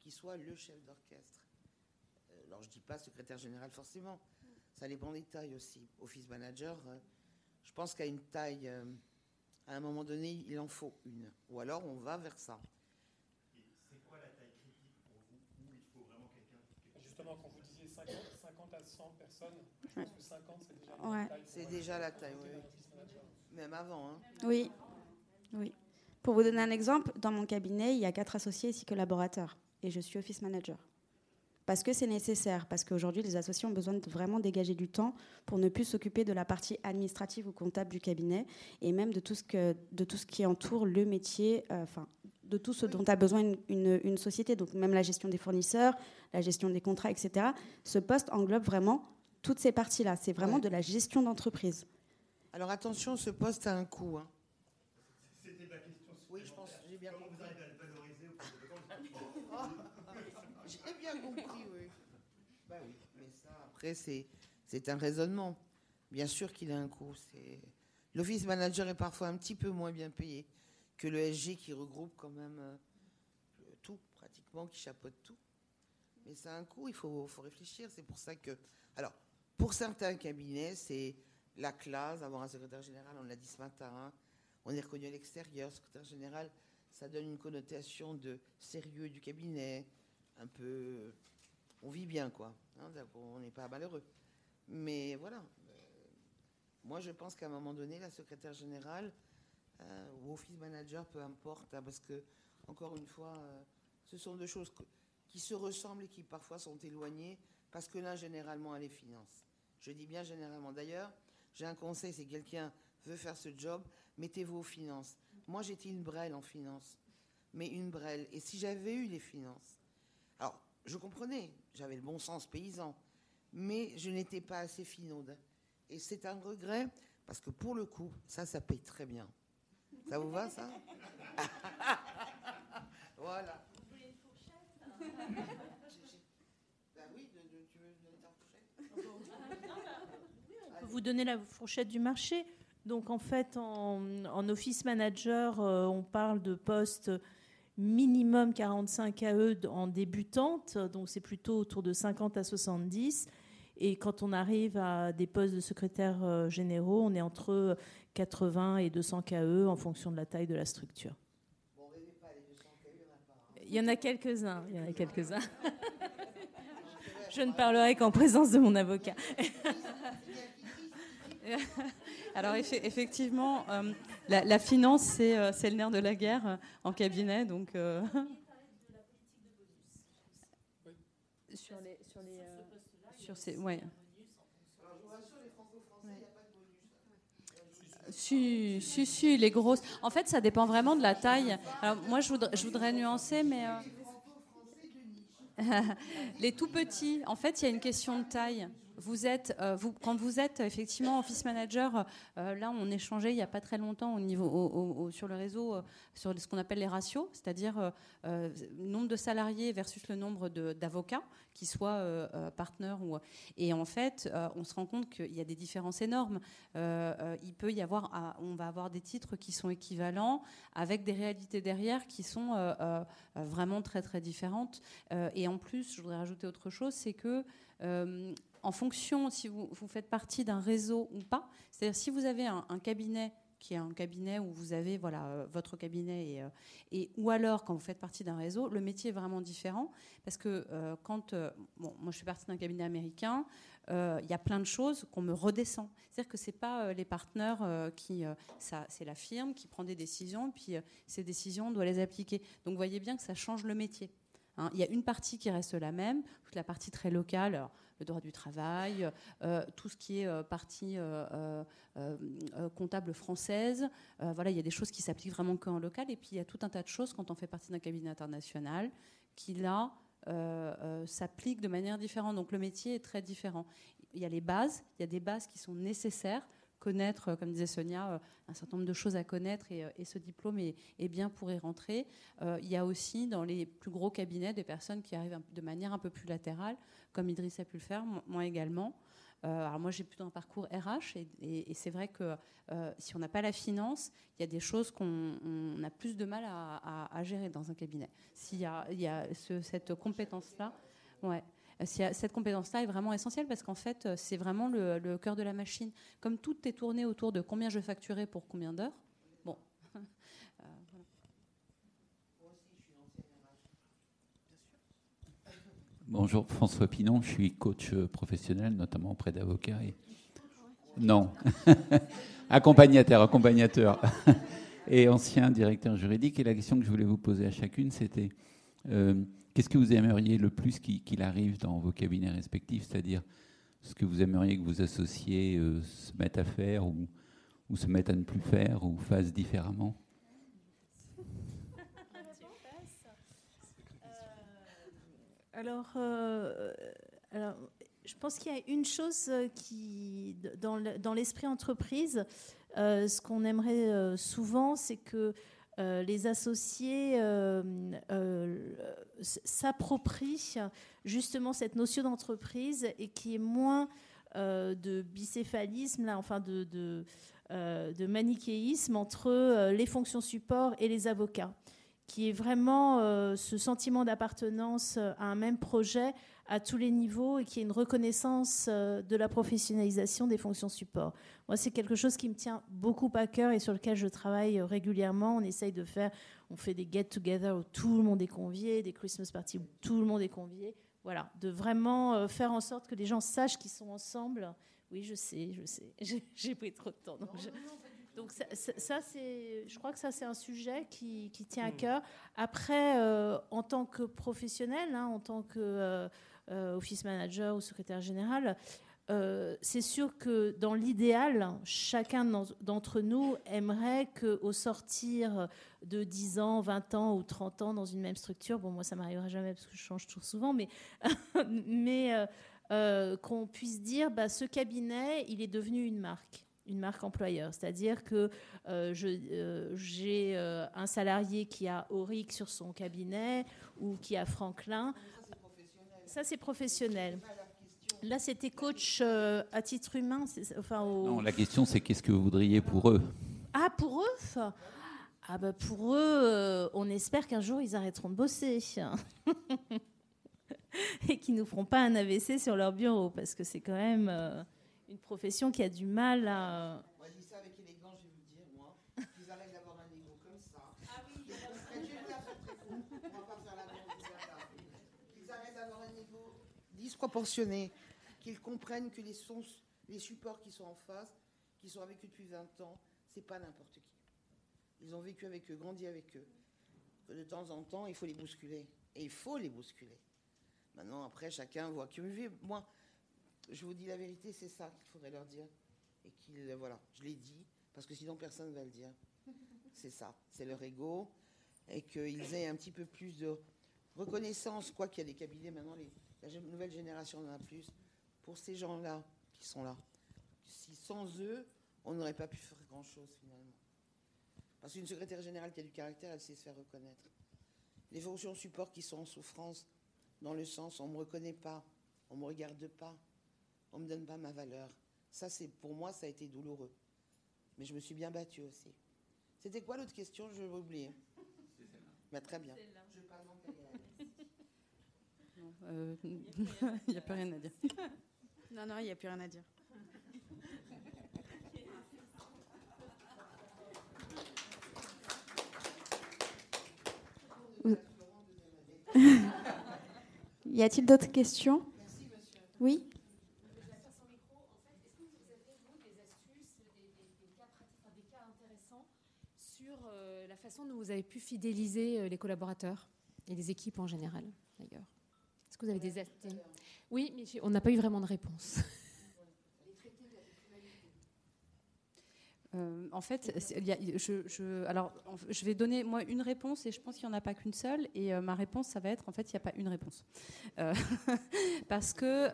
qui soit le chef d'orchestre. Euh, alors je dis pas secrétaire général forcément, ça dépend des tailles aussi. Office manager, euh, je pense qu'à une taille, euh, à un moment donné, il en faut une. Ou alors on va vers ça. Et c'est quoi la taille critique pour vous où il faut vraiment quelqu'un Justement, quand vous disiez 50, 50 à 100 personnes, je pense que 50, c'est déjà Ouais. la taille. C'est déjà la taille, oui. Même avant. Hein. Oui, oui. Pour vous donner un exemple, dans mon cabinet, il y a quatre associés et six collaborateurs. Et je suis office manager. Parce que c'est nécessaire, parce qu'aujourd'hui, les associés ont besoin de vraiment dégager du temps pour ne plus s'occuper de la partie administrative ou comptable du cabinet et même de tout ce, que, de tout ce qui entoure le métier, euh, enfin, de tout ce dont a besoin une, une- une société. Donc, même la gestion des fournisseurs, la gestion des contrats, etc. Ce poste englobe vraiment toutes ces parties-là. C'est vraiment Ouais. de la gestion d'entreprise. Alors attention, ce poste a un coût. hein. C'était ma question. Oui, je pense, j'ai bien Comment compris. vous arrivez à le valoriser auprès de vos J'ai bien compris, oui. Bah oui, mais ça, après, c'est, un raisonnement. Bien sûr qu'il a un coût. L'office manager est parfois un petit peu moins bien payé que le SG qui regroupe quand même euh, tout, pratiquement, qui chapeaute tout. Mais ça a un coût, il faut, faut réfléchir. C'est pour ça que. Alors, pour certains cabinets, c'est la classe, avoir un secrétaire général, on l'a dit ce matin, hein. on est reconnu à l'extérieur, secrétaire général, ça donne une connotation de sérieux du cabinet, un peu. On vit bien, quoi. hein, on n'est pas malheureux. Mais voilà. euh, moi, je pense qu'à un moment donné, la secrétaire générale euh, ou office manager, peu importe, hein, parce que, encore une fois, euh, ce sont deux choses qui se ressemblent et qui parfois sont éloignées, parce que l'un, généralement, a les finances. Je dis bien généralement. D'ailleurs, j'ai un conseil, si quelqu'un veut faire ce job, mettez-vous aux finances. Moi, j'étais une brêle en finance, mais une brêle. Et si j'avais eu les finances, je comprenais, j'avais le bon sens paysan, mais je n'étais pas assez finaude. Et c'est un regret, parce que pour le coup, ça, ça paye très bien. Ça vous va, ça? Voilà. Ben oui, de- de- tu veux donner ta fourchette vous donner la fourchette du marché. Donc en fait, en, office manager, euh, on parle de postes minimum 45 AE en débutante, donc c'est plutôt autour de 50 à 70. Et quand on arrive à des postes de secrétaire euh, généraux, on est entre 80 et 200 KE en fonction de la taille de la structure. Bon, rêvez pas, les 200 KE, il n'y en a pas. hein. Il y en a quelques-uns. Il y en a quelques-uns. Je ne parlerai qu'en présence de mon avocat. Alors effe- effectivement, euh, la, la finance, c'est euh, c'est le nerf de la guerre euh, en cabinet. Donc, sur les, sur les, sur ces, ouais. Si, si, si, les grosses. En fait, ça dépend vraiment de la taille. Alors, moi, je voudrais, je voudrais nuancer, mais. les tout petits, en fait, il y a une question de taille. Vous êtes, euh, quand vous êtes effectivement office manager, euh, là, on échangeait il n'y a pas très longtemps au niveau, au- au- au- sur le réseau, euh, sur ce qu'on appelle les ratios, c'est-à-dire nombre de salariés versus le nombre d'avocats, qui soient partenaires. Et en fait, on se rend compte qu'il y a des différences énormes. Il peut y avoir, ah, on va avoir des titres qui sont équivalents, avec des réalités derrière qui sont vraiment très très différentes. Et en plus, je voudrais rajouter autre chose, c'est que en fonction si vous, faites partie d'un réseau ou pas, c'est-à-dire si vous avez un, cabinet qui est un cabinet où vous avez voilà euh, votre cabinet et, euh, et ou alors quand vous faites partie d'un réseau, le métier est vraiment différent parce que euh, quand moi je fais partie d'un cabinet américain, il y a plein de choses qu'on me redescend. C'est-à-dire que c'est pas les partenaires qui ça c'est la firme qui prend des décisions puis ces décisions on doit les appliquer. Donc vous voyez bien que ça change le métier. Hein, il y a une partie qui reste la même, toute la partie très locale, alors, le droit du travail, euh, tout ce qui est euh, partie euh, euh, euh, comptable française. Euh, voilà, il y a des choses qui s'appliquent vraiment qu'en local. Et puis il y a tout un tas de choses quand on fait partie d'un cabinet international qui là euh, euh, s'appliquent de manière différente. Donc le métier est très différent. Il y a les bases, il y a des bases qui sont nécessaires euh, comme disait Sonia, euh, un certain nombre de choses à connaître et, euh, ce diplôme est, bien pour y rentrer. Il y a aussi dans les plus gros cabinets des personnes qui arrivent de manière un peu plus latérale, comme Idriss a pu le faire, mo- moi également. alors moi, j'ai plutôt un parcours RH et, c'est vrai que si on n'a pas la finance, il y a des choses qu'on a plus de mal à, gérer dans un cabinet. S'il y a cette compétence-là, ouais. Cette compétence-là est vraiment essentielle parce qu'en fait, c'est vraiment le, cœur de la machine. Comme tout est tourné autour de combien je facturais pour combien d'heures, Bonjour, François Pinon, je suis coach professionnel, notamment auprès d'avocats. Et... Non, accompagnateur, accompagnateur. et ancien directeur juridique. Et la question que je voulais vous poser à chacune, c'était euh, qu'est-ce que vous aimeriez le plus qu'il arrive dans vos cabinets respectifs C'est-à-dire ce que vous aimeriez que vos associés euh, se mettent à faire ou, se mettent à ne plus faire ou fassent différemment? Alors, euh, alors, je pense qu'il y a une chose qui, dans l'esprit entreprise, euh, ce qu'on aimerait euh, souvent, c'est que les associés s'approprient justement cette notion d'entreprise et qui est moins de bicéphalisme, enfin de, de, de manichéisme entre les fonctions support et les avocats qui est vraiment euh, ce sentiment d'appartenance euh, à un même projet à tous les niveaux et qui est une reconnaissance euh, de la professionnalisation des fonctions support. Moi, c'est quelque chose qui me tient beaucoup à cœur et sur lequel je travaille régulièrement. On essaye de faire, on fait des get-together où tout le monde est convié, des Christmas parties où tout le monde est convié. Voilà, de vraiment faire en sorte que les gens sachent qu'ils sont ensemble. Oui, je sais, je sais. J'ai pris trop de temps. Donc ça, c'est, je crois que ça c'est un sujet qui, tient à mm. cœur. Après, euh, en tant que professionnel, hein, en tant que euh, euh, office manager ou secrétaire général, c'est sûr que dans l'idéal, chacun d'entre nous aimerait qu'au sortir de 10 ans, 20 ans ou 30 ans dans une même structure, bon moi ça m'arrivera jamais parce que je change toujours souvent, mais, mais qu'on puisse dire, bah, ce cabinet, il est devenu une marque une marque employeur. C'est-à-dire que euh, euh, j'ai euh, un salarié qui a Auric sur son cabinet ou qui a Franklin. Ça, c'est professionnel. Là, c'était coach à titre humain. Enfin, Non, la question, c'est qu'est-ce que vous voudriez pour eux? Ah, pour eux? Ah bah pour eux, on espère qu'un jour ils arrêteront de bosser et qu'ils nous feront pas un AVC sur leur bureau parce que c'est quand même une profession qui a du mal à. Moi, je dis ça avec élégance, je vais vous dire, moi, qu'ils arrêtent d'avoir un ego comme ça. Ah oui, je vais faire très fou. On va pas faire la Qu'ils arrêtent d'avoir un ego disproportionné, qu'ils comprennent que les, sons, les supports qui sont en face, qui sont avec eux depuis 20 ans, c'est pas n'importe qui. Ils ont vécu avec eux, grandi avec eux. Que de temps en temps, il faut les bousculer. Et il faut les bousculer. Maintenant, après, chacun voit que moi je vous dis la vérité, c'est ça qu'il faudrait leur dire. Et qu'ils, voilà, je l'ai dit, parce que sinon personne ne va le dire. C'est ça, c'est leur ego. Et qu'ils aient un petit peu plus de reconnaissance, quoi qu'il y a des cabinets maintenant, les, la nouvelle génération en a plus, pour ces gens-là qui sont là. Si sans eux, on n'aurait pas pu faire grand-chose finalement. Parce qu'une secrétaire générale qui a du caractère, elle sait se faire reconnaître. Les fonctions support qui sont en souffrance, dans le sens on ne me reconnaît pas, on ne me regarde pas, on ne me donne pas ma valeur. Ça, c'est pour moi, ça a été douloureux. Mais je me suis bien battue aussi. C'était quoi l'autre question? Je vais oublier. C'est celle-là. Bah, très bien. Je parle euh, Il n'y a plus rien à dire. non, non, il n'y a plus rien à dire. y a-t-il d'autres questions? Oui? Vous avez pu fidéliser euh, les collaborateurs et les équipes en général, d'ailleurs? Est-ce que vous avez des Oui, on n'a pas eu vraiment de réponse. Euh, en fait, je, alors, je vais donner moi une réponse et je pense qu'il n'y en a pas qu'une seule. Et euh, ma réponse, ça va être en fait, il n'y a pas une réponse. Euh, parce que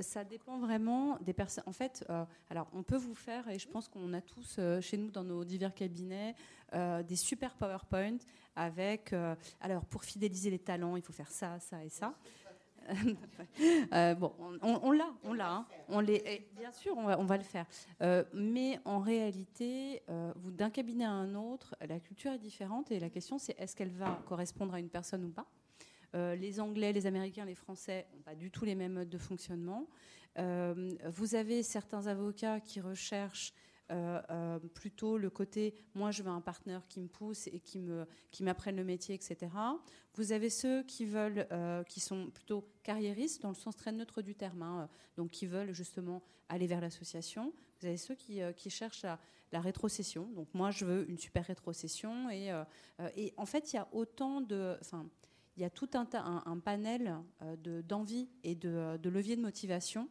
ça dépend vraiment des personnes. En fait, alors, on peut vous faire, et je pense qu'on a tous chez nous dans nos divers cabinets, des super PowerPoint avec. alors, pour fidéliser les talents, il faut faire ça, ça et ça. Euh, bon, on, l'a, on l'a. hein. On les, et bien sûr, on va, le faire. Euh, mais en réalité, euh, d'un cabinet à un autre, la culture est différente et la question c'est est-ce qu'elle va correspondre à une personne ou pas? Les Anglais, les Américains, les Français n'ont pas du tout les mêmes modes de fonctionnement. Vous avez certains avocats qui recherchent plutôt le côté moi je veux un partenaire qui me pousse et qui me qui m'apprenne le métier etc vous avez ceux qui veulent euh, qui sont plutôt carriéristes dans le sens très neutre du terme hein, donc qui veulent justement aller vers l'association. Vous avez ceux qui, euh, qui cherchent la, la rétrocession. Donc moi je veux une super rétrocession et, euh, euh, et en fait il y a autant de enfin il y a tout un, un, panel euh, de- d'envie et de, de leviers de motivation.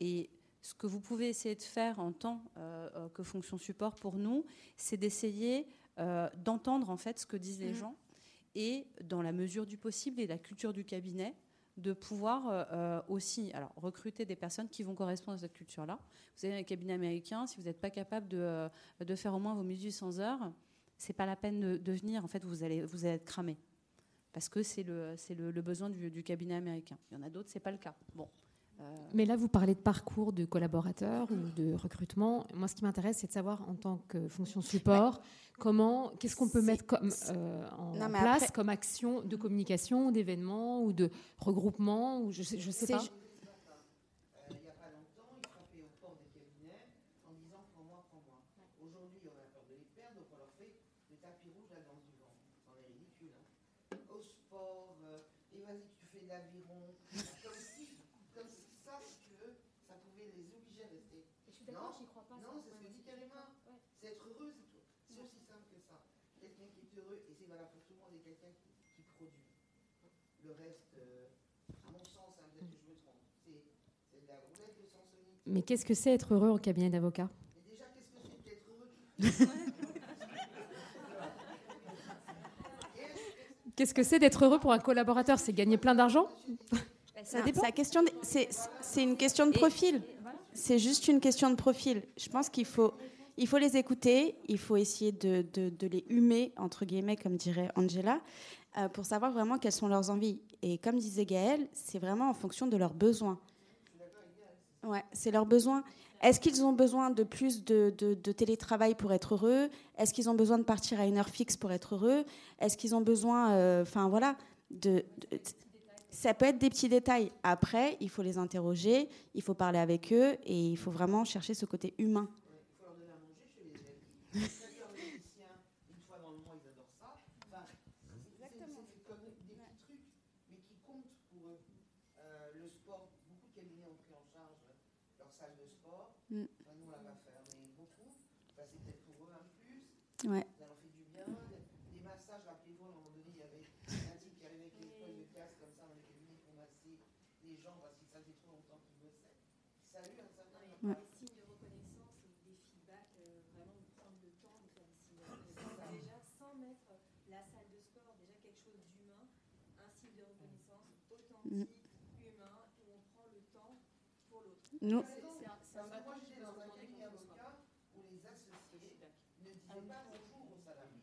Et ce que vous pouvez essayer de faire en tant euh, euh, que fonction support pour nous, c'est d'essayer euh, d'entendre en fait ce que disent les Mhm. gens et dans la mesure du possible et la culture du cabinet de pouvoir euh, aussi alors recruter des personnes qui vont correspondre à cette culture-là. Vous avez un cabinet américain, si vous n'êtes pas capable de, de faire au moins vos 1800 heures, c'est pas la peine de, de venir. En fait, vous allez vous allez être cramé parce que c'est le c'est le, le besoin du, du cabinet américain. Il y en a d'autres, c'est pas le cas. Bon. Euh, Mais là, vous parlez de parcours de collaborateurs ou de recrutement. Moi, ce qui m'intéresse, c'est de savoir, en tant que fonction support, comment, qu'est-ce qu'on peut mettre comme, euh, en Non, place après- comme action de communication, d'événement ou de regroupement ou je sais, je sais C'est pas. ju- D'accord, j'y crois pas. Non, c'est ce que dit Karima. C'est être heureux, c'est tout. C'est aussi simple que ça. Quelqu'un qui est heureux, et c'est valable pour tout le monde, et quelqu'un qui, qui produit. Le reste, euh, à mon sens, hein, peut-être que je me trompe, c'est de la roulette de Sansonite. Mais qu'est-ce que c'est être heureux en cabinet d'avocat? Mais déjà, qu'est-ce que c'est d'être heureux? Qu'est-ce que c'est d'être heureux pour un collaborateur? C'est gagner plein d'argent? Ça dépend. C'est de- c'est- c'est une question de profil. C'est juste une question de profil. Je pense qu'il faut, il faut les écouter, il faut essayer de, les humer, entre guillemets, comme dirait Angela, euh, pour savoir vraiment quelles sont leurs envies. Et comme disait Gaëlle, c'est vraiment en fonction de leurs besoins. Ouais, c'est leurs besoins. Est-ce qu'ils ont besoin de plus de, télétravail pour être heureux? Est-ce qu'ils ont besoin de partir à une heure fixe pour être heureux? Est-ce qu'ils ont besoin, euh, enfin voilà, de- ça peut être des petits détails. Après, il faut les interroger, il faut parler avec eux et il faut vraiment chercher ce côté humain. Il faut leur donner à manger chez les élèves. Les traiteurs musiciens, une fois dans le mois, ils adorent ça. Enfin, c'est- c'est c'est comme des petits trucs, mais qui comptent pour eux. Euh, le sport, beaucoup de cabinets ont pris en charge leur salle de sport. Mm. Enfin, nous, on l'a pas fait, mais beaucoup. Enfin, c'est peut-être pour eux un plus. Ouais. Ça leur fait du bien. Les massages, rappelez-vous, à un moment donné, il y avait un type qui arrivait avec une poigne de casse comme ça dans les cabinets pour masser les gens parce que ça faisait trop longtemps qu'ils bossaient. Ça a eu un certain Ouais. impact. signes de reconnaissance et des feedbacks, euh, vraiment de prendre le temps de faire des signes de reconnaissance. Déjà, sans mettre la salle de sport, déjà quelque chose d'humain, de reconnaissance authentique, humain, où on prend le temps pour l'autre. Nous- C'est- un- moi, j'étais dans un cabinet avocat où les associés ne disaient pas bonjour aux salariés.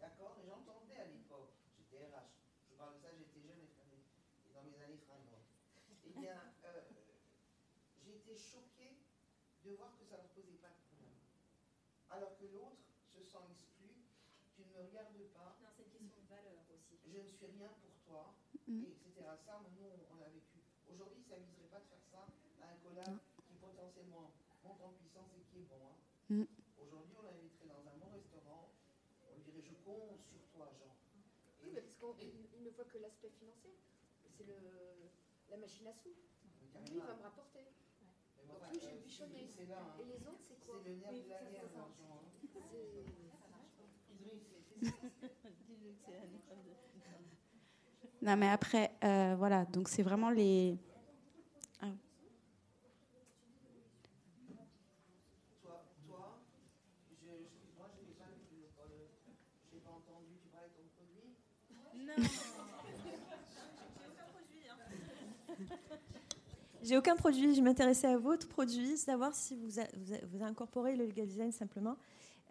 D'accord Et j'entendais à l'époque, j'étais RH, je parle de ça, j'étais jeune et dans mes années fringuantes. Eh bien, euh, j'ai été choquée de voir que ça ne leur posait pas de problème. Alors que l'autre se sent exclu, tu ne me regardes pas. Non, c'est une question de valeur aussi. Je ne suis rien pour Mm. et etc. Ça, nous, on l'a vécu. Aujourd'hui, ça n'aviserait pas de faire ça à un collab qui potentiellement monte en puissance et qui est bon. hein. Mm. Aujourd'hui, on l'inviterait dans un bon restaurant, on lui dirait Je compte sur toi, Jean. Oui, mais parce qu'il ne voit que l'aspect financier. C'est le- la machine à sous. Lui, il va me rapporter. Mais moi, Donc lui, j'ai c'est hein. Et les autres, c'est quoi C'est le nerf Oui, de la ça, guerre, c'est ça. l'argent. hein. Non, mais après, euh, voilà, donc c'est vraiment les. Ah. J'ai aucun produit. Je m'intéressais à votre produit, savoir si vous, a- vous, vous incorporez le legal design simplement.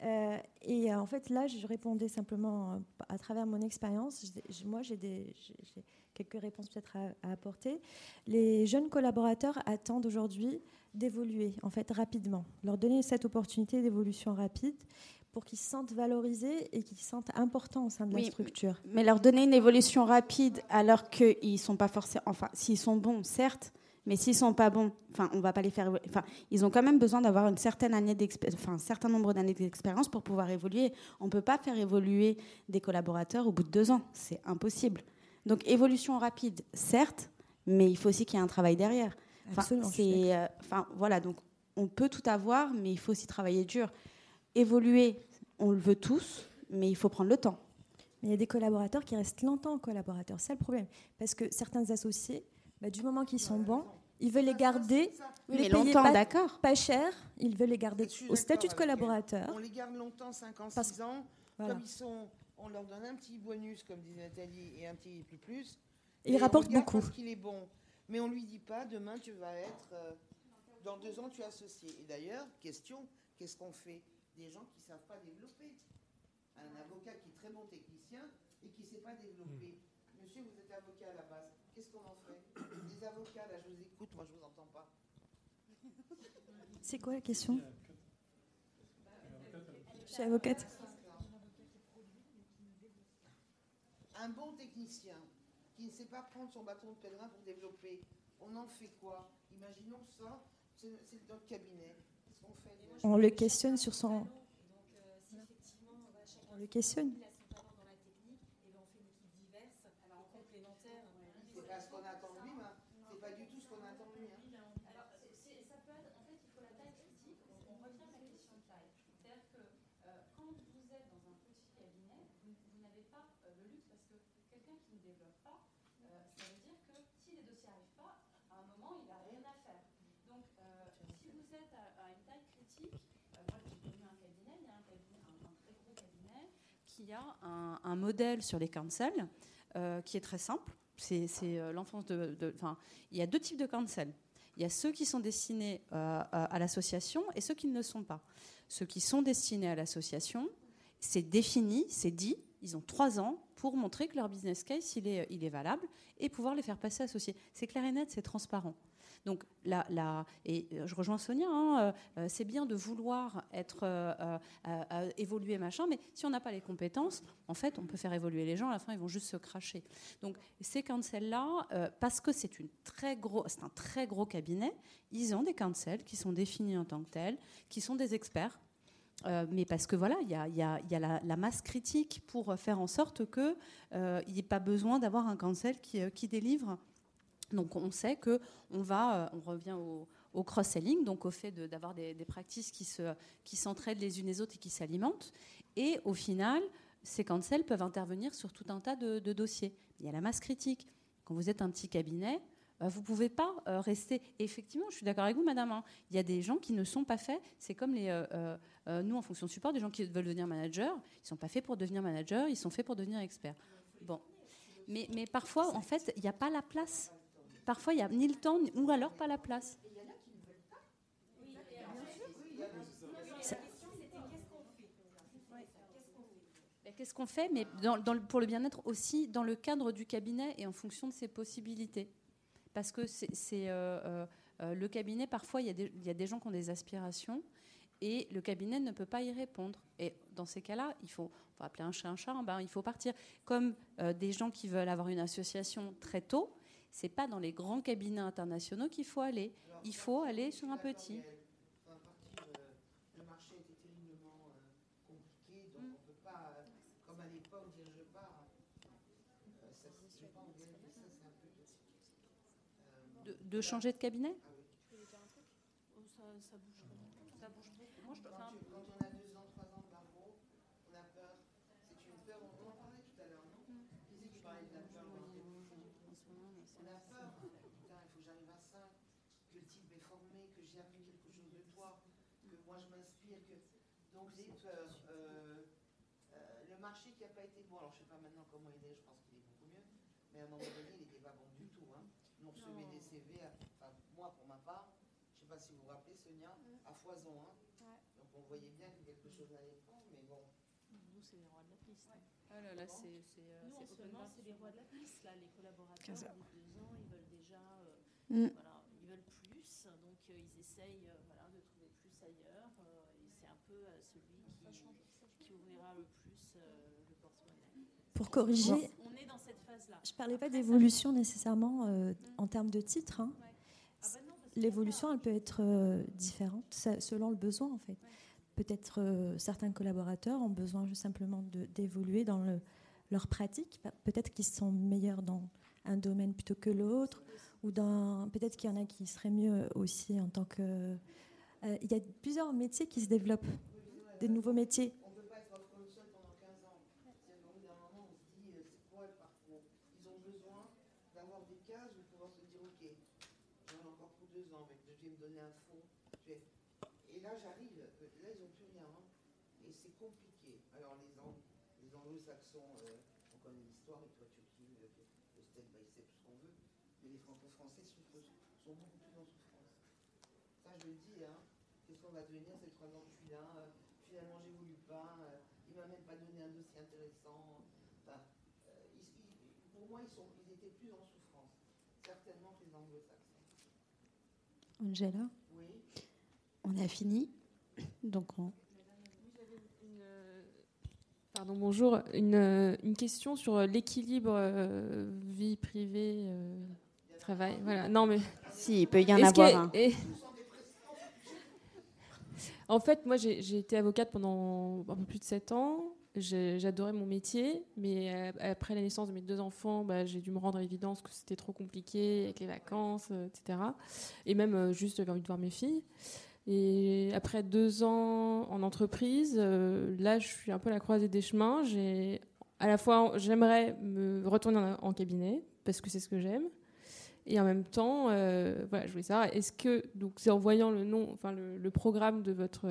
Euh, et euh, en fait, là, je répondais simplement euh, à travers mon expérience. Moi, j'ai quelques réponses peut-être à, à apporter. Les jeunes collaborateurs attendent aujourd'hui d'évoluer, en fait, rapidement. Leur donner cette opportunité d'évolution rapide pour qu'ils se sentent valorisés et qu'ils se sentent importants au sein de la Oui, structure. Mais leur donner une évolution rapide alors qu'ils sont pas forcément. Enfin, s'ils sont bons, certes, mais s'ils sont pas bons, enfin, on va pas les faire. Enfin, ils ont quand même besoin d'avoir une certaine année enfin, un certain nombre d'années d'expérience pour pouvoir évoluer. On peut pas faire évoluer des collaborateurs au bout de deux ans, c'est impossible. Donc, évolution rapide, certes, mais il faut aussi qu'il y ait un travail derrière. Enfin, c'est, euh, enfin, voilà, donc on peut tout avoir, mais il faut aussi travailler dur. Évoluer, on le veut tous, mais il faut prendre le temps. Mais il y a des collaborateurs qui restent longtemps collaborateurs. C'est le problème. Parce que certains associés, bah, du moment qu'ils sont bons, ils veulent les garder. Oui, les mais payer longtemps, pas, d'accord. Pas cher. Ils veulent les garder au statut de collaborateur. On les garde longtemps, 5 ans, 6 Parce- ans. voilà. Comme ils sont, on leur donne un petit bonus, comme disait Nathalie, et un petit plus plus. Et ils on rapportent le garde beaucoup. Parce qu'il est bon. Mais on lui dit pas, demain tu vas être, euh, dans deux ans tu es associé. Et d'ailleurs, question, qu'est-ce qu'on fait? Des gens qui ne savent pas développer. Un avocat qui est très bon technicien et qui ne sait pas développer. Monsieur, vous êtes avocat à la base. Qu'est-ce qu'on en fait Des avocats, là, je vous écoute, moi je vous entends pas. C'est quoi la question Je suis avocate. Un bon technicien qui ne sait pas prendre son bâton de pèlerin pour développer, on en fait quoi Imaginons ça, c'est notre cabinet. Qu'est-ce qu'on fait On le questionne sur son. On le questionne. C'est pas ce qu'on attend de lui, mais c'est pas du tout ce qu'on attend de lui. hein. Alors, c'est- c'est- ça peut être, en fait, il faut la taille critique. On, on revient à la question de taille. C'est-à-dire que euh, quand vous êtes dans un petit cabinet, vous, vous n'avez pas euh, le luxe parce que quelqu'un qui ne développe pas, euh, ça veut dire que si les dossiers n'arrivent pas, à un moment, il n'a rien à faire. Donc, euh, si vous êtes il y a un, qui a un, modèle sur les cancels euh, qui est très simple. C'est euh, l'enfance de. Enfin, il y a deux types de cancels. Il y a ceux qui sont destinés euh, à, à l'association et ceux qui ne le sont pas. Ceux qui sont destinés à l'association, c'est défini, c'est dit. Ils ont trois ans pour montrer que leur business case il est, il est valable et pouvoir les faire passer associés. C'est clair et net, c'est transparent. Donc là, et euh, je rejoins Sonia, hein, euh, euh, c'est bien de vouloir être évoluer machin, mais si on n'a pas les compétences, en fait, on peut faire évoluer les gens. À la fin, ils vont juste se cracher. Donc ces cancels-là, parce que c'est un très gros cabinet, ils ont des cancels qui sont définis en tant que tels, qui sont des experts. Mais parce que voilà, il y a, la, la masse critique pour faire en sorte qu'il n'y ait pas besoin d'avoir un cancel qui délivre donc on sait que on va, euh, on revient au, cross-selling, donc au fait d'avoir des, practices qui se, qui s'entraident les unes les autres et qui s'alimentent. Et au final, ces cancels peuvent intervenir sur tout un tas de, dossiers. Il y a la masse critique. Quand vous êtes un petit cabinet, euh, vous ne pouvez pas euh, rester. Effectivement, je suis d'accord avec vous, madame. hein, il y a des gens qui ne sont pas faits. C'est comme les, nous, en fonction de support, des gens qui veulent devenir manager. Ils ne sont pas faits pour devenir manager, ils sont faits pour devenir experts. Bon. Mais, mais parfois, en fait, il n'y a pas la place. Parfois, il n'y a ni le temps, ni- ou alors pas la place. Ça- Qu'est-ce qu'on fait Mais dans- dans le- pour le bien-être aussi, dans le cadre du cabinet et en fonction de ses possibilités. Parce que c'est c'est, euh, euh, euh, le cabinet, parfois, il y, a des, il y a des gens qui ont des aspirations et le cabinet ne peut pas y répondre. Et dans ces cas-là, il faut, appeler un chat un chat, ben, il faut partir. Comme euh, des gens qui veulent avoir une association très tôt, c'est pas dans les grands cabinets internationaux qu'il faut aller. Il faut aller sur un petit. Enfin, partir, euh, le marché était terriblement euh, compliqué, donc on ne peut pas, euh, comme à l'époque, dire je pars. Euh, ça, c'est- je pense que ça, c'est un peu Euh, De, de changer de cabinet ça, bouge. Ça bouge beaucoup. Moi, je- Quand, enfin, tu- quand on a deux ans, trois ans de barreau, on a peur. C'est une peur, on en parlait tout à l'heure, non Qui c'est qui parlait de la peur dans les- On a peur. Putain, il faut que j'arrive à 5, que le type est formé, que j'ai appris quelque chose de toi, que moi je m'inspire. Que... Donc j'ai peur. Euh, euh, le marché qui n'a pas été bon, alors je ne sais pas maintenant comment il est, je pense qu'il est beaucoup mieux, mais à un moment donné, il n'était pas bon du tout. Hein. Nous, on recevait des CV, à- enfin, moi, pour ma part, je ne sais pas si vous vous rappelez, Sonia, à foison. Hein. Donc on voyait bien que quelque chose n'allait pas, mais bon. Nous, c'est les rois de la piste. Oh là là, c'est c'est, euh, Nous, en c'est ce open moment, bar. c'est les rois de la piste. Là, les collaborateurs, au bout de deux ans, ils veulent déjà. euh, Mm. voilà, ils veulent plus. Donc, euh, ils essayent euh, voilà, de trouver plus ailleurs. euh, et c'est un peu euh, celui qui, qui ouvrira le plus le porte-monnaie. Pour corriger, On est dans cette phase-là. je parlais pas d'évolution nécessairement euh, en termes de titre. hein. L'évolution, elle peut être euh, différente selon le besoin, en fait. Peut-être euh, certains collaborateurs ont besoin juste simplement d'évoluer dans le- leur pratique. Pe- Peut-être qu'ils sont meilleurs dans un domaine plutôt que l'autre, ou peut-être qu'il y en a qui seraient mieux aussi en tant que. Euh, il y a plusieurs métiers qui se développent, des nouveaux métiers. On ne peut pas être off console pendant 15 ans. C'est-à-dire qu'au bout d'un moment, on se dit, euh, c'est quoi le parcours? Ils ont besoin d'avoir des cases où pouvoir se dire, ok, j'en ai encore pour deux ans, mais je vais me donner un fond. vais- Et là, j'arrive, là, ils n'ont plus rien. hein. Et c'est compliqué. Alors, les, Ang- les anglo-saxons, euh, on connaît l'histoire, et toi, Turquie, le, step by step, ce qu'on veut. Mais les franco-français sont beaucoup plus en souffrance. Ça, je le dis, hein. Qu'est-ce qu'on va devenir ces trois ans que je suis là euh, Finalement, j'ai voulu pas. euh, il m'a même pas donné un dossier intéressant. Enfin, euh, ils- ils- pour moi, ils, sont, ils étaient plus en souffrance. Certainement que les anglo-saxons. Angela, Oui. on a fini. Donc, on- Pardon, bonjour. Une, une question sur l'équilibre euh, vie privée, euh, travail. Voilà. Non, mais. Si, il peut y en avoir que- un. En fait, moi, j'ai été avocate pendant un peu plus de 7 ans. J'adorais mon métier, mais euh, après la naissance de mes deux enfants, bah, j'ai dû me rendre à l'évidence que c'était trop compliqué avec les vacances, euh, etc. Et même euh, juste, j'avais envie de voir mes filles. Et après deux ans en entreprise, là, je suis un peu à la croisée des chemins. À la fois, j'aimerais me retourner en cabinet parce que c'est ce que j'aime. Et en même temps, euh, voilà, je voulais savoir, est-ce que, donc en voyant le nom, enfin le, programme de, votre,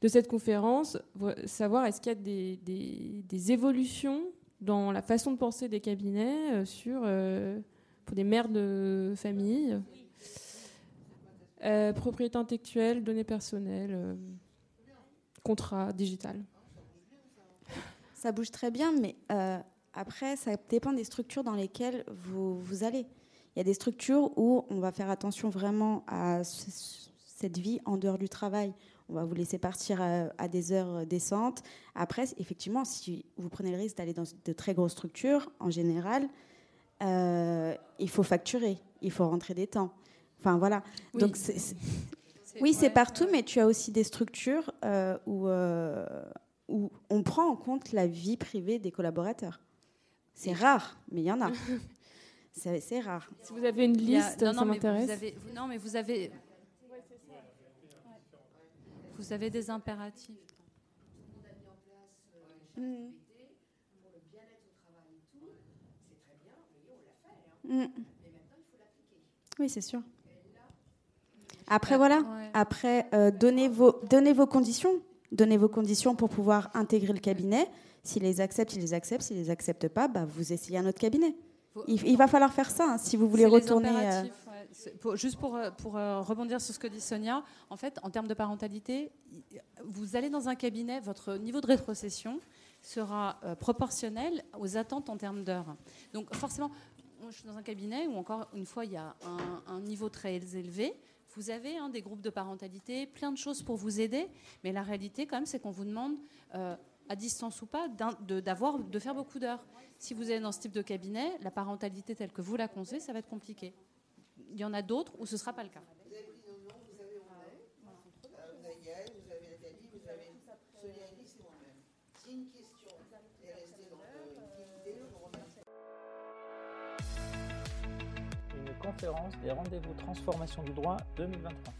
de cette conférence, vo- savoir est-ce qu'il y a des, des- évolutions dans la façon de penser des cabinets euh, sur, euh, pour des mères de famille, propriété intellectuelle, données personnelles, contrat digital? Ça bouge très bien, mais après, ça dépend des structures dans lesquelles vous, vous allez. Il y a des structures où on va faire attention vraiment à ce- cette vie en dehors du travail. On va vous laisser partir à, à des heures décentes. Après, effectivement, si vous prenez le risque d'aller dans de très grosses structures, en général, euh, il faut facturer, il faut rentrer des temps. Enfin voilà. Oui. Donc oui, c'est partout, mais tu as aussi des structures euh, où, euh, où on prend en compte la vie privée des collaborateurs. C'est rare, mais il y en a. c'est rare. Si vous avez une y a- liste, non, ça non, mais m'intéresse. Vous avez, vous- non, mais vous avez. Vous avez des impératifs. Mm. pour le bien-être au travail et tout, c'est très bien, mais on l'a fait. Hein. Mm. Mais maintenant, il faut l'appliquer. Oui, c'est sûr. Après, voilà. Après, euh, donnez, vos, donnez vos conditions. Donnez vos conditions pour pouvoir intégrer le cabinet. S'ils les acceptent, ils les acceptent. S'ils les acceptent pas, bah, vous essayez un autre cabinet. Il, il va falloir faire ça hein, si vous voulez les retourner. euh, pour- juste pour, euh, pour euh, rebondir sur ce que dit Sonia, en fait, en termes de parentalité, vous allez dans un cabinet, votre niveau de rétrocession sera euh, proportionnel aux attentes en termes d'heures. Donc forcément, moi, je suis dans un cabinet où encore une fois, il y a un, un niveau très élevé. Vous avez hein, des groupes de parentalité, plein de choses pour vous aider, mais la réalité, quand même, c'est qu'on vous demande, euh, à distance ou pas, d'avoir, de faire beaucoup d'heures. Si vous êtes dans ce type de cabinet, la parentalité telle que vous la concevez, ça va être compliqué. Il y en a d'autres où ce ne sera pas le cas. Vous avez pris nos noms, vous. Euh, vous avez Gaël, vous avez Nathalie, vous avez Sonia Elise et moi-même. Si une question est restée dans euh, l'idée, je vous remercie. Une conférence des rendez-vous transformation du droit 2023.